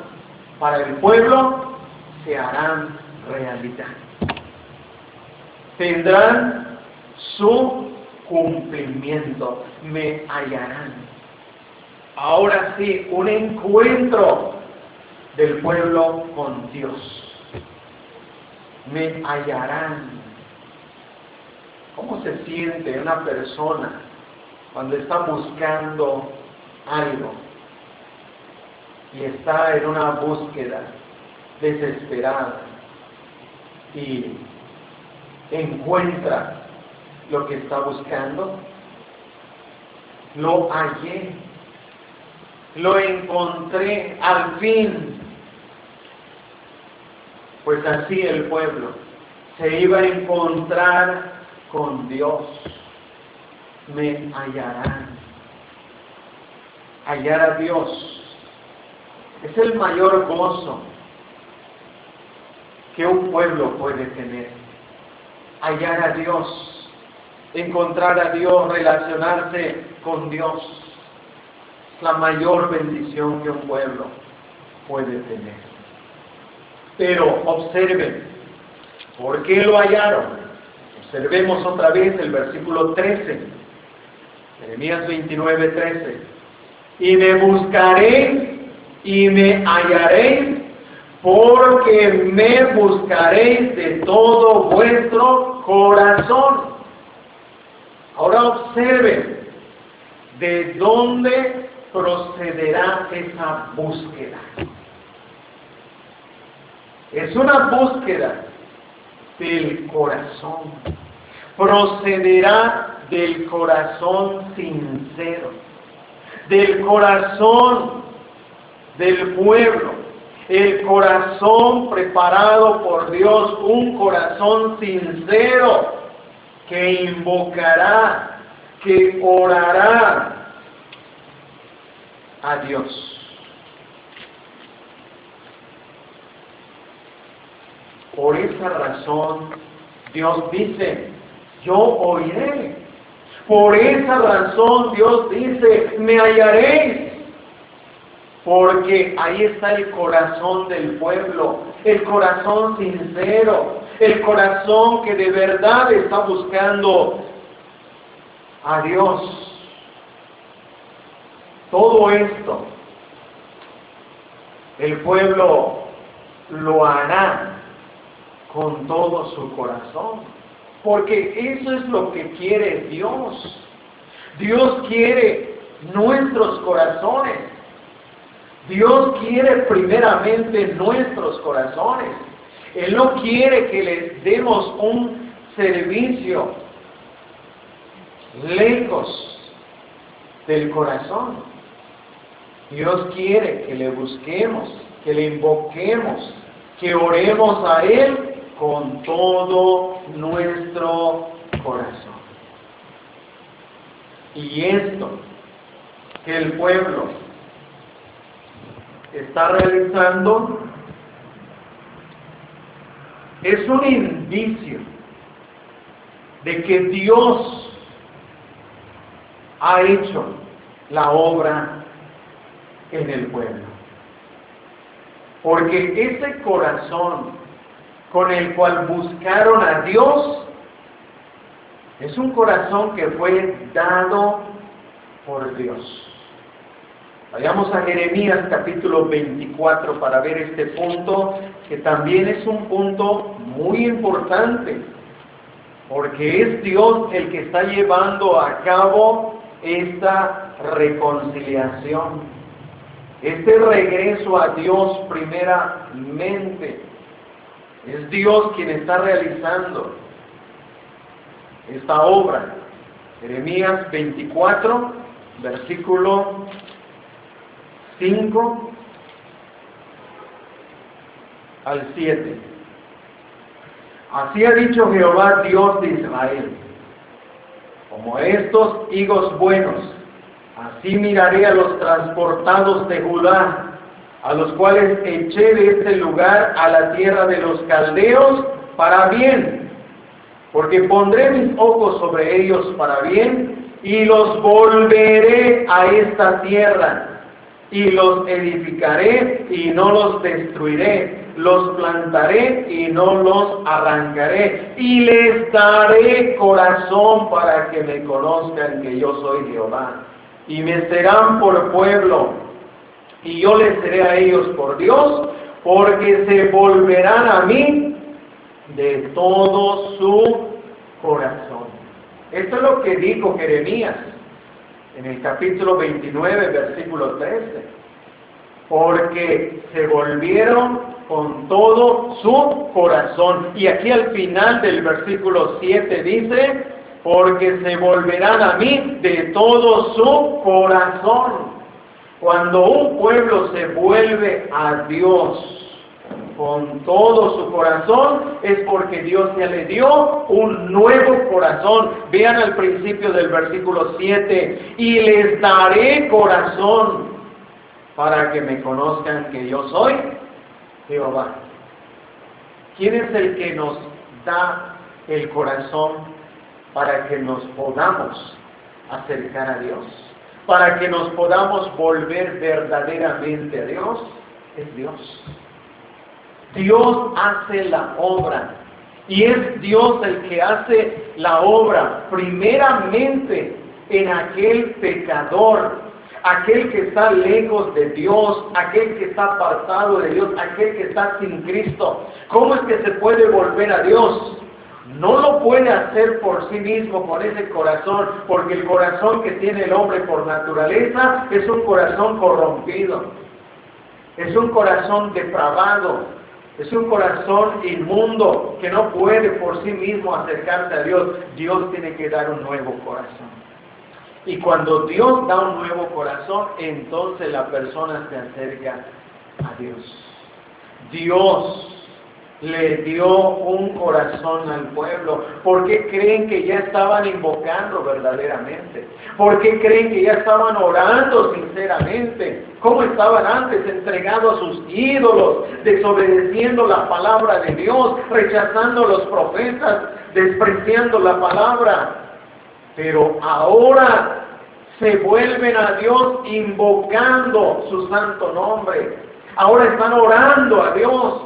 Speaker 1: para el pueblo se harán realidad. Tendrán su cumplimiento, me hallarán. Ahora sí, un encuentro del pueblo con Dios. Me hallarán. ¿Cómo se siente una persona cuando está buscando algo? y está en una búsqueda desesperada y encuentra lo que está buscando, lo hallé, lo encontré al fin. Pues así el pueblo se iba a encontrar con Dios. Me hallarán. Hallar a Dios es el mayor gozo que un pueblo puede tener. Hallar a Dios, encontrar a Dios, relacionarse con Dios. Es la mayor bendición que un pueblo puede tener. Pero observen, ¿por qué lo hallaron? Observemos otra vez el versículo 13, Jeremías 29, 13. Y me buscaré y me hallaréis porque me buscaréis de todo vuestro corazón. Ahora observen de dónde procederá esa búsqueda. Es una búsqueda del corazón. Procederá del corazón sincero, del corazón del pueblo, el corazón preparado por Dios, un corazón sincero que invocará, que orará a Dios. Por esa razón, Dios dice, yo oiré. Por esa razón, Dios dice, me hallaréis. Porque ahí está el corazón del pueblo, el corazón sincero, el corazón que de verdad está buscando a Dios. Todo esto, el pueblo lo hará con todo su corazón, porque eso es lo que quiere Dios. Dios quiere nuestros corazones. Dios quiere primeramente nuestros corazones. Él no quiere que le demos un servicio lejos del corazón. Dios quiere que le busquemos, que le invoquemos, que oremos a Él con todo nuestro corazón. Y esto que el pueblo está realizando es un indicio de que Dios ha hecho la obra en el pueblo. Porque ese corazón con el cual buscaron a Dios es un corazón que fue dado por Dios. Vayamos a Jeremías capítulo 24 para ver este punto, que también es un punto muy importante, porque es Dios el que está llevando a cabo esta reconciliación, este regreso a Dios primeramente. Es Dios quien está realizando esta obra. Jeremías 24, versículo 5 al 7. Así ha dicho Jehová Dios de Israel, como estos higos buenos, así miraré a los transportados de Judá a los cuales eché de este lugar a la tierra de los caldeos para bien, porque pondré mis ojos sobre ellos para bien y los volveré a esta tierra y los edificaré y no los destruiré, los plantaré y no los arrancaré y les daré corazón para que me conozcan que yo soy Jehová y me serán por pueblo y yo les seré a ellos por Dios, porque se volverán a mí de todo su corazón. Esto es lo que dijo Jeremías en el capítulo 29, versículo 13. Porque se volvieron con todo su corazón. Y aquí al final del versículo 7 dice, porque se volverán a mí de todo su corazón. Cuando un pueblo se vuelve a Dios con todo su corazón, es porque Dios ya le dio un nuevo corazón. Vean al principio del versículo 7, y les daré corazón para que me conozcan que yo soy Jehová. ¿Quién es el que nos da el corazón para que nos podamos acercar a Dios? Para que nos podamos volver verdaderamente a Dios, es Dios. Dios hace la obra. Y es Dios el que hace la obra primeramente en aquel pecador, aquel que está lejos de Dios, aquel que está apartado de Dios, aquel que está sin Cristo. ¿Cómo es que se puede volver a Dios? No lo puede hacer por sí mismo con ese corazón, porque el corazón que tiene el hombre por naturaleza es un corazón corrompido, es un corazón depravado, es un corazón inmundo que no puede por sí mismo acercarse a Dios. Dios tiene que dar un nuevo corazón. Y cuando Dios da un nuevo corazón, entonces la persona se acerca a Dios. Dios le dio un corazón al pueblo? ¿Por qué creen que ya estaban invocando verdaderamente? ¿Por qué creen que ya estaban orando sinceramente? ¿Cómo estaban antes entregados a sus ídolos, desobedeciendo la palabra de Dios, rechazando los profetas, despreciando la palabra? Pero ahora se vuelven a Dios invocando su santo nombre. Ahora están orando a Dios.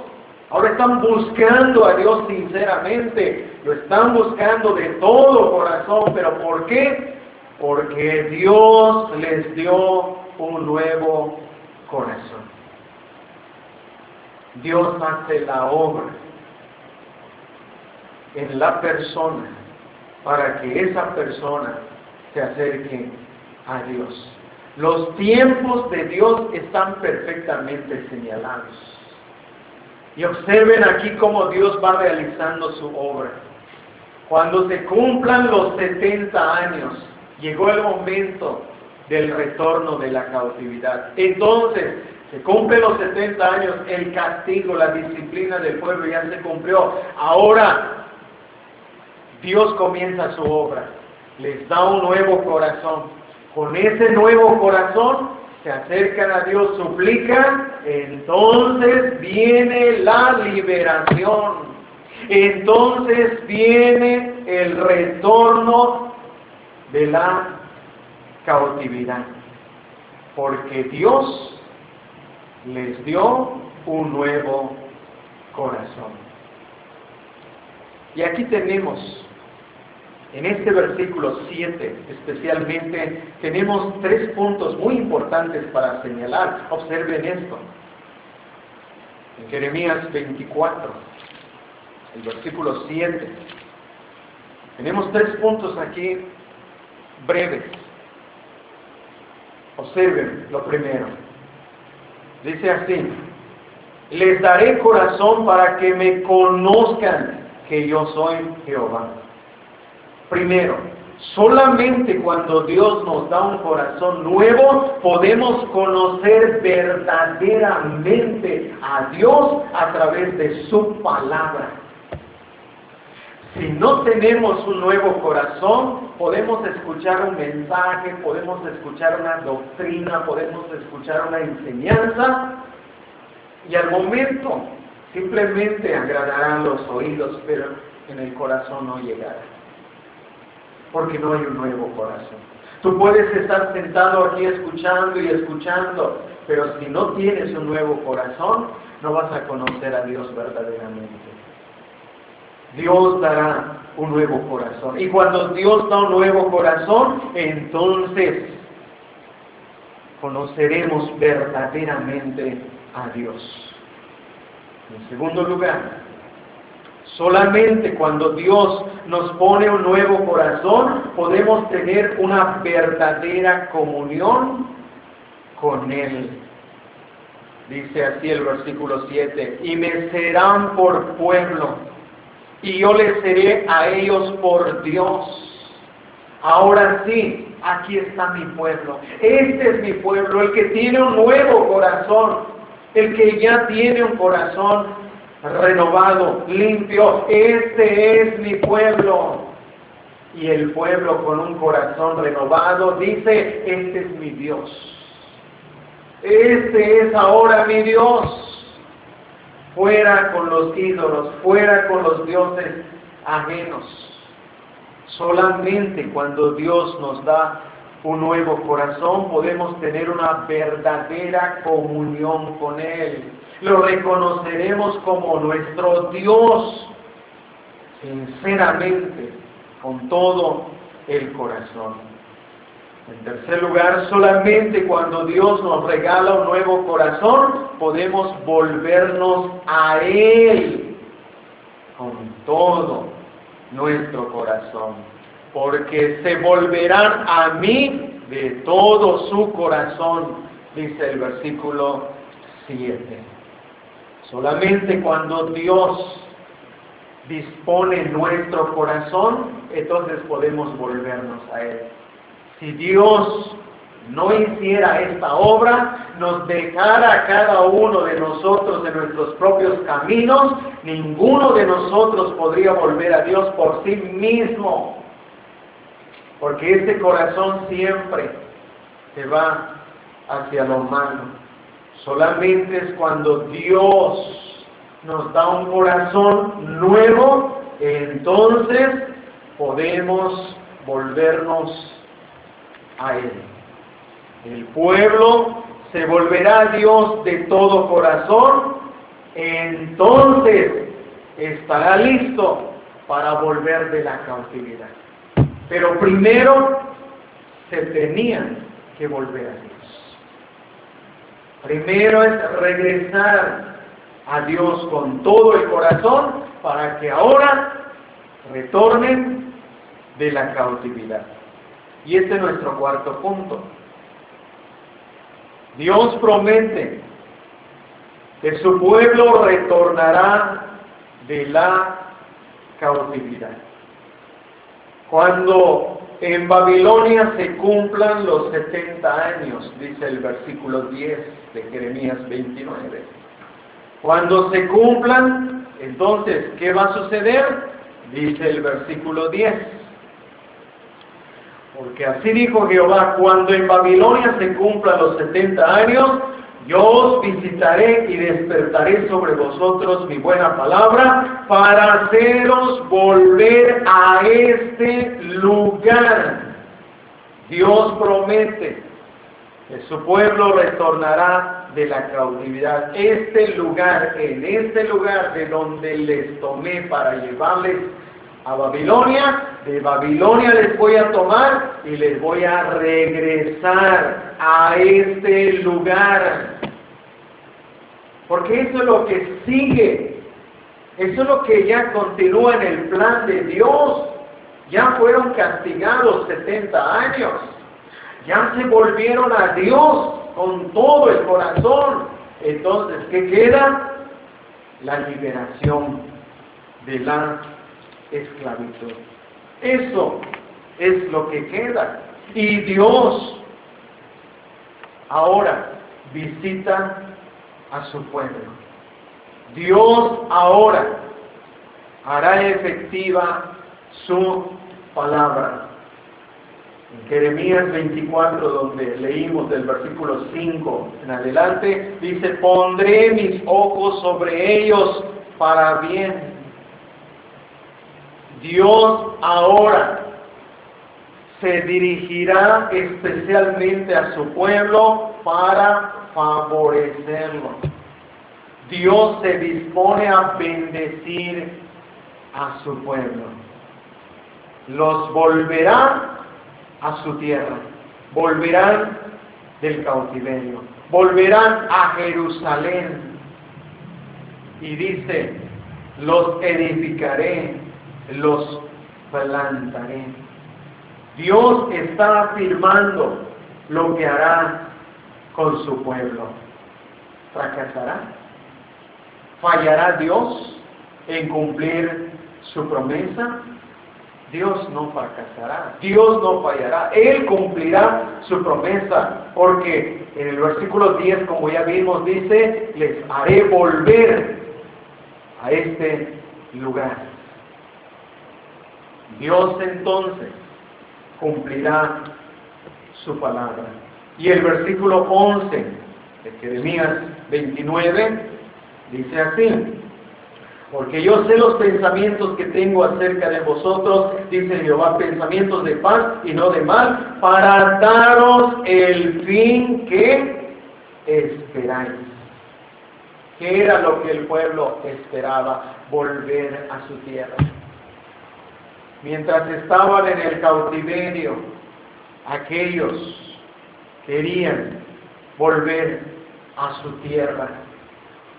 Speaker 1: Ahora están buscando a Dios sinceramente. Lo están buscando de todo corazón. ¿Pero por qué? Porque Dios les dio un nuevo corazón. Dios hace la obra en la persona para que esa persona se acerque a Dios. Los tiempos de Dios están perfectamente señalados. Y observen aquí cómo Dios va realizando su obra. Cuando se cumplan los 70 años, llegó el momento del retorno de la cautividad. Entonces, se cumplen los 70 años, el castigo, la disciplina del pueblo ya se cumplió. Ahora, Dios comienza su obra, les da un nuevo corazón. Con ese nuevo corazón se acercan a Dios, suplican, entonces viene la liberación. Entonces viene el retorno de la cautividad. Porque Dios les dio un nuevo corazón. Y aquí tenemos en este versículo 7 especialmente tenemos tres puntos muy importantes para señalar. Observen esto. Jeremías 24, el versículo 7, tenemos tres puntos aquí breves. Observen lo primero. Dice así, les daré corazón para que me conozcan que yo soy Jehová. Primero, solamente cuando Dios nos da un corazón nuevo podemos conocer verdaderamente a Dios a través de su palabra. Si no tenemos un nuevo corazón, podemos escuchar un mensaje, podemos escuchar una doctrina, podemos escuchar una enseñanza y al momento simplemente agradarán los oídos, pero en el corazón no llegará porque no hay un nuevo corazón. Tú puedes estar sentado aquí escuchando y escuchando, pero si no tienes un nuevo corazón, no vas a conocer a Dios verdaderamente. Dios dará un nuevo corazón. Y cuando Dios da un nuevo corazón, entonces conoceremos verdaderamente a Dios. En segundo lugar, Solamente cuando Dios nos pone un nuevo corazón podemos tener una verdadera comunión con Él. Dice así el versículo 7, y me serán por pueblo, y yo les seré a ellos por Dios. Ahora sí, aquí está mi pueblo. Este es mi pueblo, el que tiene un nuevo corazón, el que ya tiene un corazón renovado, limpio. Este es mi pueblo. Y el pueblo con un corazón renovado dice, este es mi Dios. Este es ahora mi Dios. Fuera con los ídolos, fuera con los dioses ajenos. Solamente cuando Dios nos da un nuevo corazón podemos tener una verdadera comunión con Él lo reconoceremos como nuestro Dios, sinceramente, con todo el corazón. En tercer lugar, solamente cuando Dios nos regala un nuevo corazón, podemos volvernos a Él con todo nuestro corazón. Porque se volverán a mí de todo su corazón, dice el versículo 7. Solamente cuando Dios dispone nuestro corazón, entonces podemos volvernos a Él. Si Dios no hiciera esta obra, nos dejara cada uno de nosotros en nuestros propios caminos, ninguno de nosotros podría volver a Dios por sí mismo. Porque este corazón siempre se va hacia lo malo. Solamente es cuando Dios nos da un corazón nuevo, entonces podemos volvernos a Él. El pueblo se volverá a Dios de todo corazón, entonces estará listo para volver de la cautividad. Pero primero se tenían que volver a Dios. Primero es regresar a Dios con todo el corazón para que ahora retornen de la cautividad. Y este es nuestro cuarto punto. Dios promete que su pueblo retornará de la cautividad. Cuando en Babilonia se cumplan los 70 años, dice el versículo 10 de Jeremías 29. Cuando se cumplan, entonces, ¿qué va a suceder? Dice el versículo 10. Porque así dijo Jehová, cuando en Babilonia se cumplan los 70 años, yo os visitaré y despertaré sobre vosotros mi buena palabra para haceros volver a este lugar. Dios promete que su pueblo retornará de la cautividad. Este lugar, en este lugar de donde les tomé para llevarles a Babilonia, de Babilonia les voy a tomar y les voy a regresar a este lugar. Porque eso es lo que sigue. Eso es lo que ya continúa en el plan de Dios. Ya fueron castigados 70 años. Ya se volvieron a Dios con todo el corazón. Entonces, ¿qué queda? La liberación de la esclavitud. Eso es lo que queda. Y Dios ahora visita a su pueblo. Dios ahora hará efectiva su palabra. En Jeremías 24, donde leímos del versículo 5 en adelante, dice, pondré mis ojos sobre ellos para bien Dios ahora se dirigirá especialmente a su pueblo para favorecerlo. Dios se dispone a bendecir a su pueblo. Los volverá a su tierra. Volverán del cautiverio. Volverán a Jerusalén. Y dice, los edificaré los plantaré. Dios está afirmando lo que hará con su pueblo. ¿Fracasará? ¿Fallará Dios en cumplir su promesa? Dios no fracasará, Dios no fallará, Él cumplirá su promesa, porque en el versículo 10, como ya vimos, dice, les haré volver a este lugar. Dios entonces cumplirá su palabra. Y el versículo 11 de Jeremías 29 dice así, porque yo sé los pensamientos que tengo acerca de vosotros, dice Jehová, pensamientos de paz y no de mal, para daros el fin que esperáis. ¿Qué era lo que el pueblo esperaba? Volver a su tierra mientras estaban en el cautiverio, aquellos querían volver a su tierra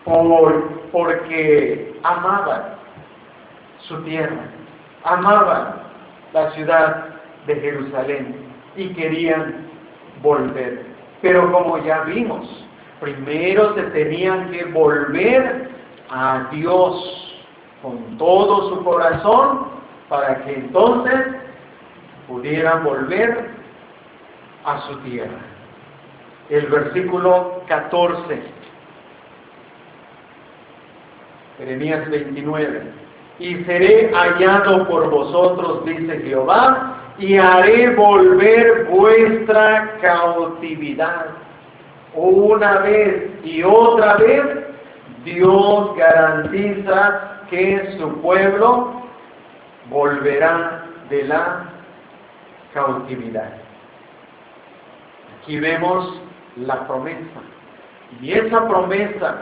Speaker 1: por, porque amaban su tierra, amaban la ciudad de Jerusalén y querían volver. Pero como ya vimos, primero se tenían que volver a Dios con todo su corazón para que entonces pudieran volver a su tierra. El versículo 14. Jeremías 29. Y seré hallado por vosotros, dice Jehová, y haré volver vuestra cautividad. Una vez y otra vez, Dios garantiza que su pueblo volverá de la cautividad. Aquí vemos la promesa. Y esa promesa,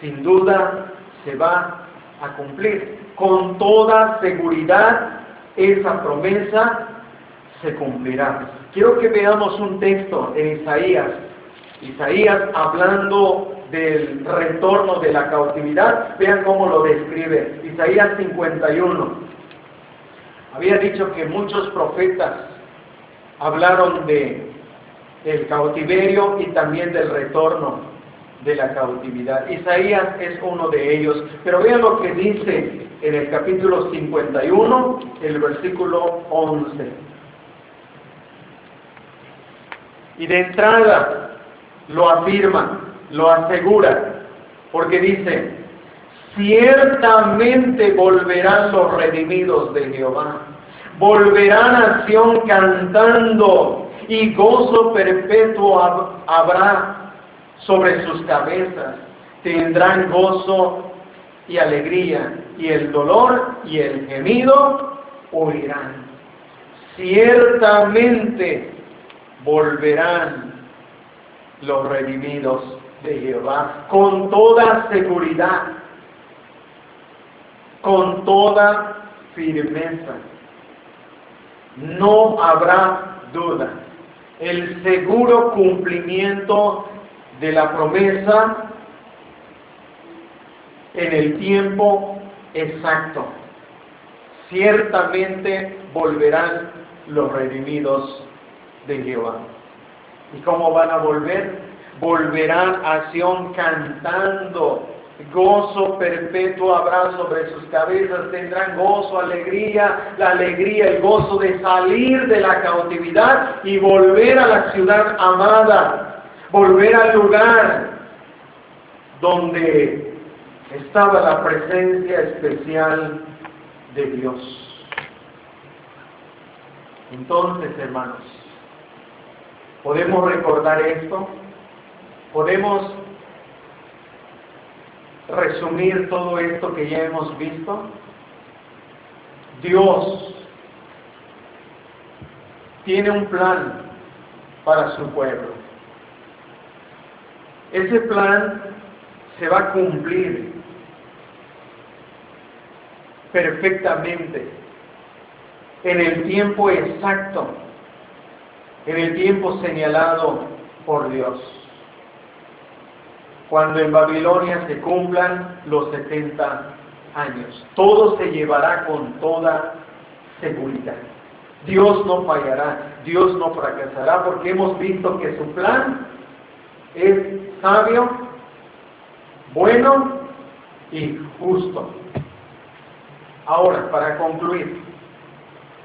Speaker 1: sin duda, se va a cumplir. Con toda seguridad, esa promesa se cumplirá. Quiero que veamos un texto en Isaías. Isaías hablando del retorno de la cautividad, vean cómo lo describe. Isaías 51. Había dicho que muchos profetas hablaron de el cautiverio y también del retorno de la cautividad. Isaías es uno de ellos, pero vean lo que dice en el capítulo 51, el versículo 11. Y de entrada lo afirma, lo asegura, porque dice, ciertamente volverán los redimidos de Jehová, volverán a cantando y gozo perpetuo habrá sobre sus cabezas. Tendrán gozo y alegría, y el dolor y el gemido huirán. Ciertamente volverán los redimidos de Jehová con toda seguridad, con toda firmeza. No habrá duda el seguro cumplimiento de la promesa en el tiempo exacto. Ciertamente volverán los redimidos de Jehová. ¿Y cómo van a volver? Volverán a Sion cantando gozo perpetuo habrá sobre sus cabezas, tendrán gozo, alegría, la alegría, el gozo de salir de la cautividad y volver a la ciudad amada, volver al lugar donde estaba la presencia especial de Dios. Entonces, hermanos, ¿podemos recordar esto? ¿Podemos resumir todo esto que ya hemos visto? Dios tiene un plan para su pueblo. Ese plan se va a cumplir perfectamente en el tiempo exacto, en el tiempo señalado por Dios cuando en Babilonia se cumplan los 70 años. Todo se llevará con toda seguridad. Dios no fallará, Dios no fracasará, porque hemos visto que su plan es sabio, bueno y justo. Ahora, para concluir,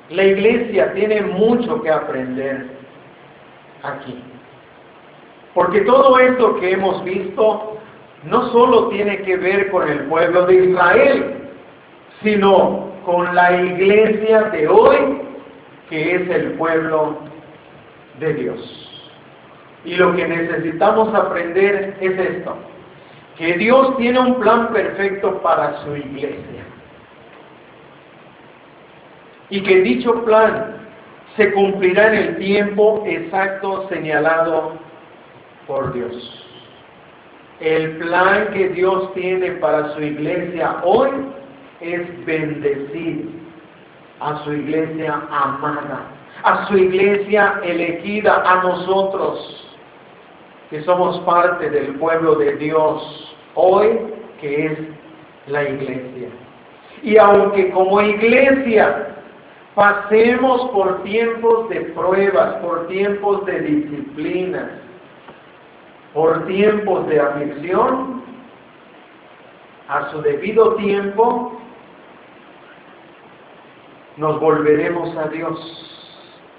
Speaker 1: la iglesia tiene mucho que aprender aquí. Porque todo esto que hemos visto no solo tiene que ver con el pueblo de Israel, sino con la iglesia de hoy, que es el pueblo de Dios. Y lo que necesitamos aprender es esto, que Dios tiene un plan perfecto para su iglesia. Y que dicho plan se cumplirá en el tiempo exacto señalado por Dios. El plan que Dios tiene para su iglesia hoy es bendecir a su iglesia amada, a su iglesia elegida, a nosotros que somos parte del pueblo de Dios hoy, que es la iglesia. Y aunque como iglesia pasemos por tiempos de pruebas, por tiempos de disciplinas, por tiempos de aflicción, a su debido tiempo, nos volveremos a Dios,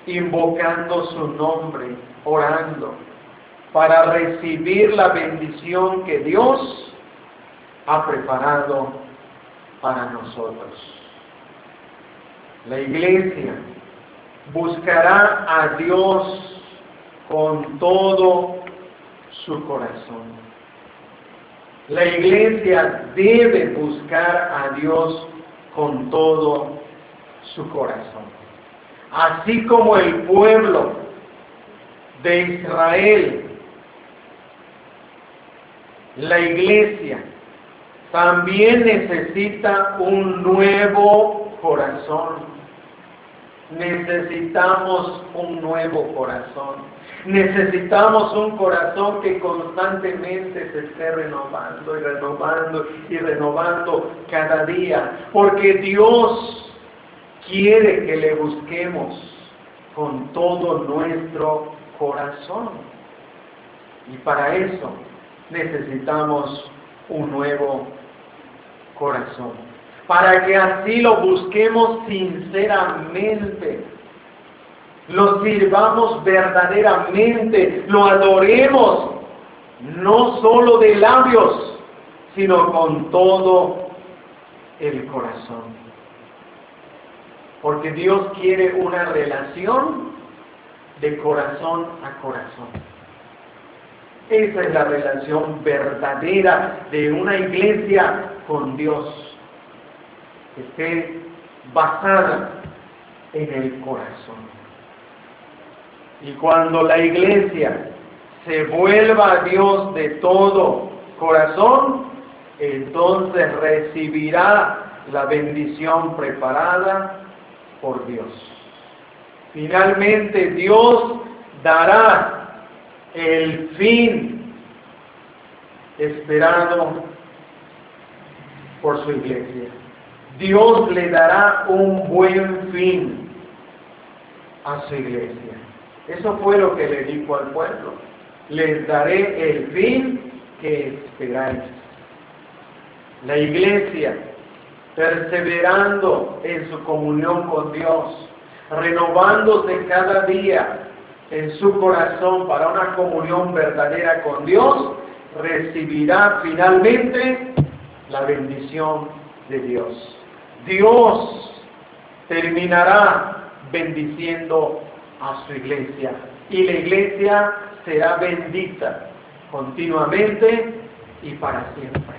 Speaker 1: invocando su nombre, orando, para recibir la bendición que Dios ha preparado para nosotros. La iglesia buscará a Dios con todo su corazón. La iglesia debe buscar a Dios con todo su corazón. Así como el pueblo de Israel, la iglesia también necesita un nuevo corazón Necesitamos un nuevo corazón. Necesitamos un corazón que constantemente se esté renovando y renovando y renovando cada día. Porque Dios quiere que le busquemos con todo nuestro corazón. Y para eso necesitamos un nuevo corazón para que así lo busquemos sinceramente, lo sirvamos verdaderamente, lo adoremos, no solo de labios, sino con todo el corazón. Porque Dios quiere una relación de corazón a corazón. Esa es la relación verdadera de una iglesia con Dios esté basada en el corazón. Y cuando la iglesia se vuelva a Dios de todo corazón, entonces recibirá la bendición preparada por Dios. Finalmente Dios dará el fin esperado por su iglesia. Dios le dará un buen fin a su iglesia. Eso fue lo que le dijo al pueblo. Les daré el fin que esperáis. La iglesia, perseverando en su comunión con Dios, renovándose cada día en su corazón para una comunión verdadera con Dios, recibirá finalmente la bendición de Dios. Dios terminará bendiciendo a su iglesia y la iglesia será bendita continuamente y para siempre.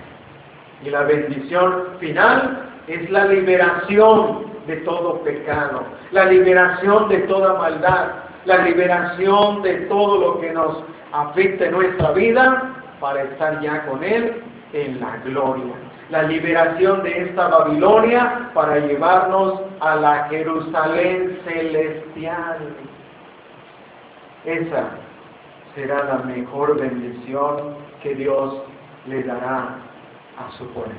Speaker 1: Y la bendición final es la liberación de todo pecado, la liberación de toda maldad, la liberación de todo lo que nos afecta en nuestra vida para estar ya con Él en la gloria la liberación de esta Babilonia para llevarnos a la Jerusalén celestial. Esa será la mejor bendición que Dios le dará a su pueblo.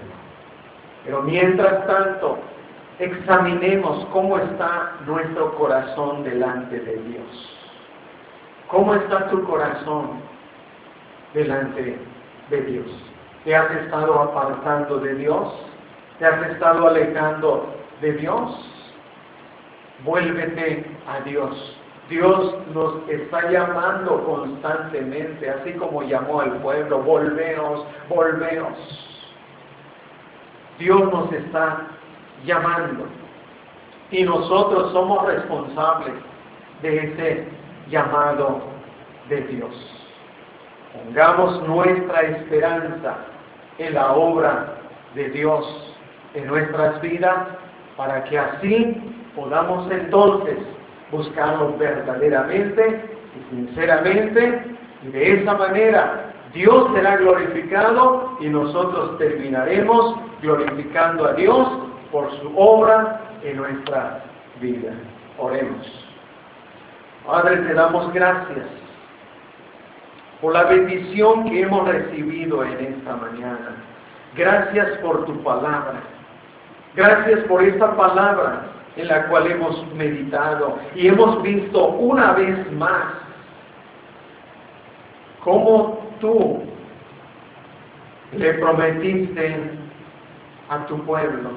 Speaker 1: Pero mientras tanto, examinemos cómo está nuestro corazón delante de Dios. ¿Cómo está tu corazón delante de Dios? ¿Te has estado apartando de Dios? ¿Te has estado alejando de Dios? Vuélvete a Dios. Dios nos está llamando constantemente, así como llamó al pueblo, volveos, volveos. Dios nos está llamando y nosotros somos responsables de ese llamado de Dios. Pongamos nuestra esperanza en la obra de Dios en nuestras vidas para que así podamos entonces buscarlo verdaderamente y sinceramente y de esa manera Dios será glorificado y nosotros terminaremos glorificando a Dios por su obra en nuestra vida. Oremos. Padre, te damos gracias por la bendición que hemos recibido en esta mañana. Gracias por tu palabra. Gracias por esta palabra en la cual hemos meditado y hemos visto una vez más cómo tú le prometiste a tu pueblo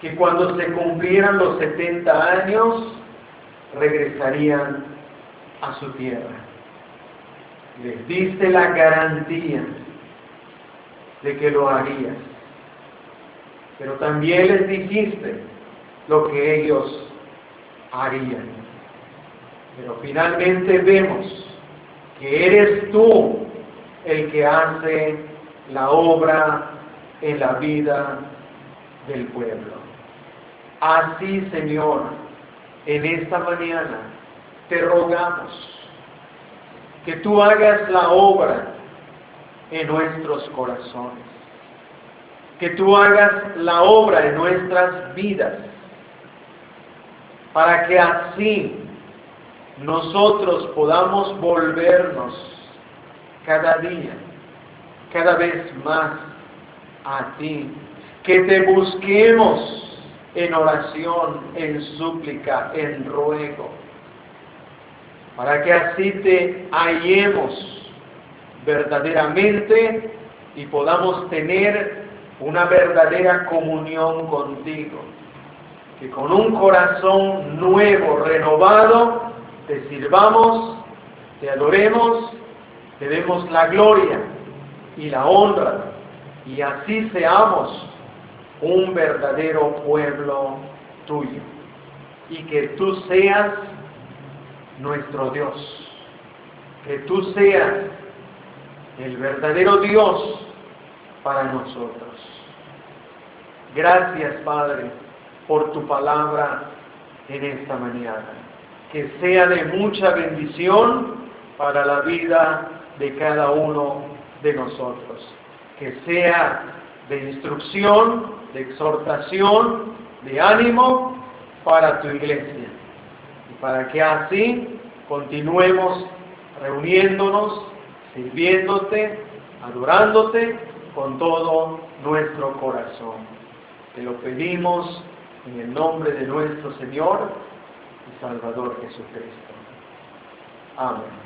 Speaker 1: que cuando se cumplieran los 70 años regresarían a su tierra. Les diste la garantía de que lo harías. Pero también les dijiste lo que ellos harían. Pero finalmente vemos que eres tú el que hace la obra en la vida del pueblo. Así, Señor, en esta mañana te rogamos que tú hagas la obra en nuestros corazones, que tú hagas la obra en nuestras vidas, para que así nosotros podamos volvernos cada día, cada vez más a ti, que te busquemos en oración, en súplica, en ruego, para que así te hallemos verdaderamente y podamos tener una verdadera comunión contigo, que con un corazón nuevo, renovado, te sirvamos, te adoremos, te demos la gloria y la honra, y así seamos un verdadero pueblo tuyo, y que tú seas nuestro Dios, que tú seas el verdadero Dios para nosotros. Gracias, Padre, por tu palabra en esta mañana. Que sea de mucha bendición para la vida de cada uno de nosotros. Que sea de instrucción, de exhortación, de ánimo para tu iglesia. Para que así continuemos reuniéndonos, sirviéndote, adorándote con todo nuestro corazón. Te lo pedimos en el nombre de nuestro Señor y Salvador Jesucristo. Amén.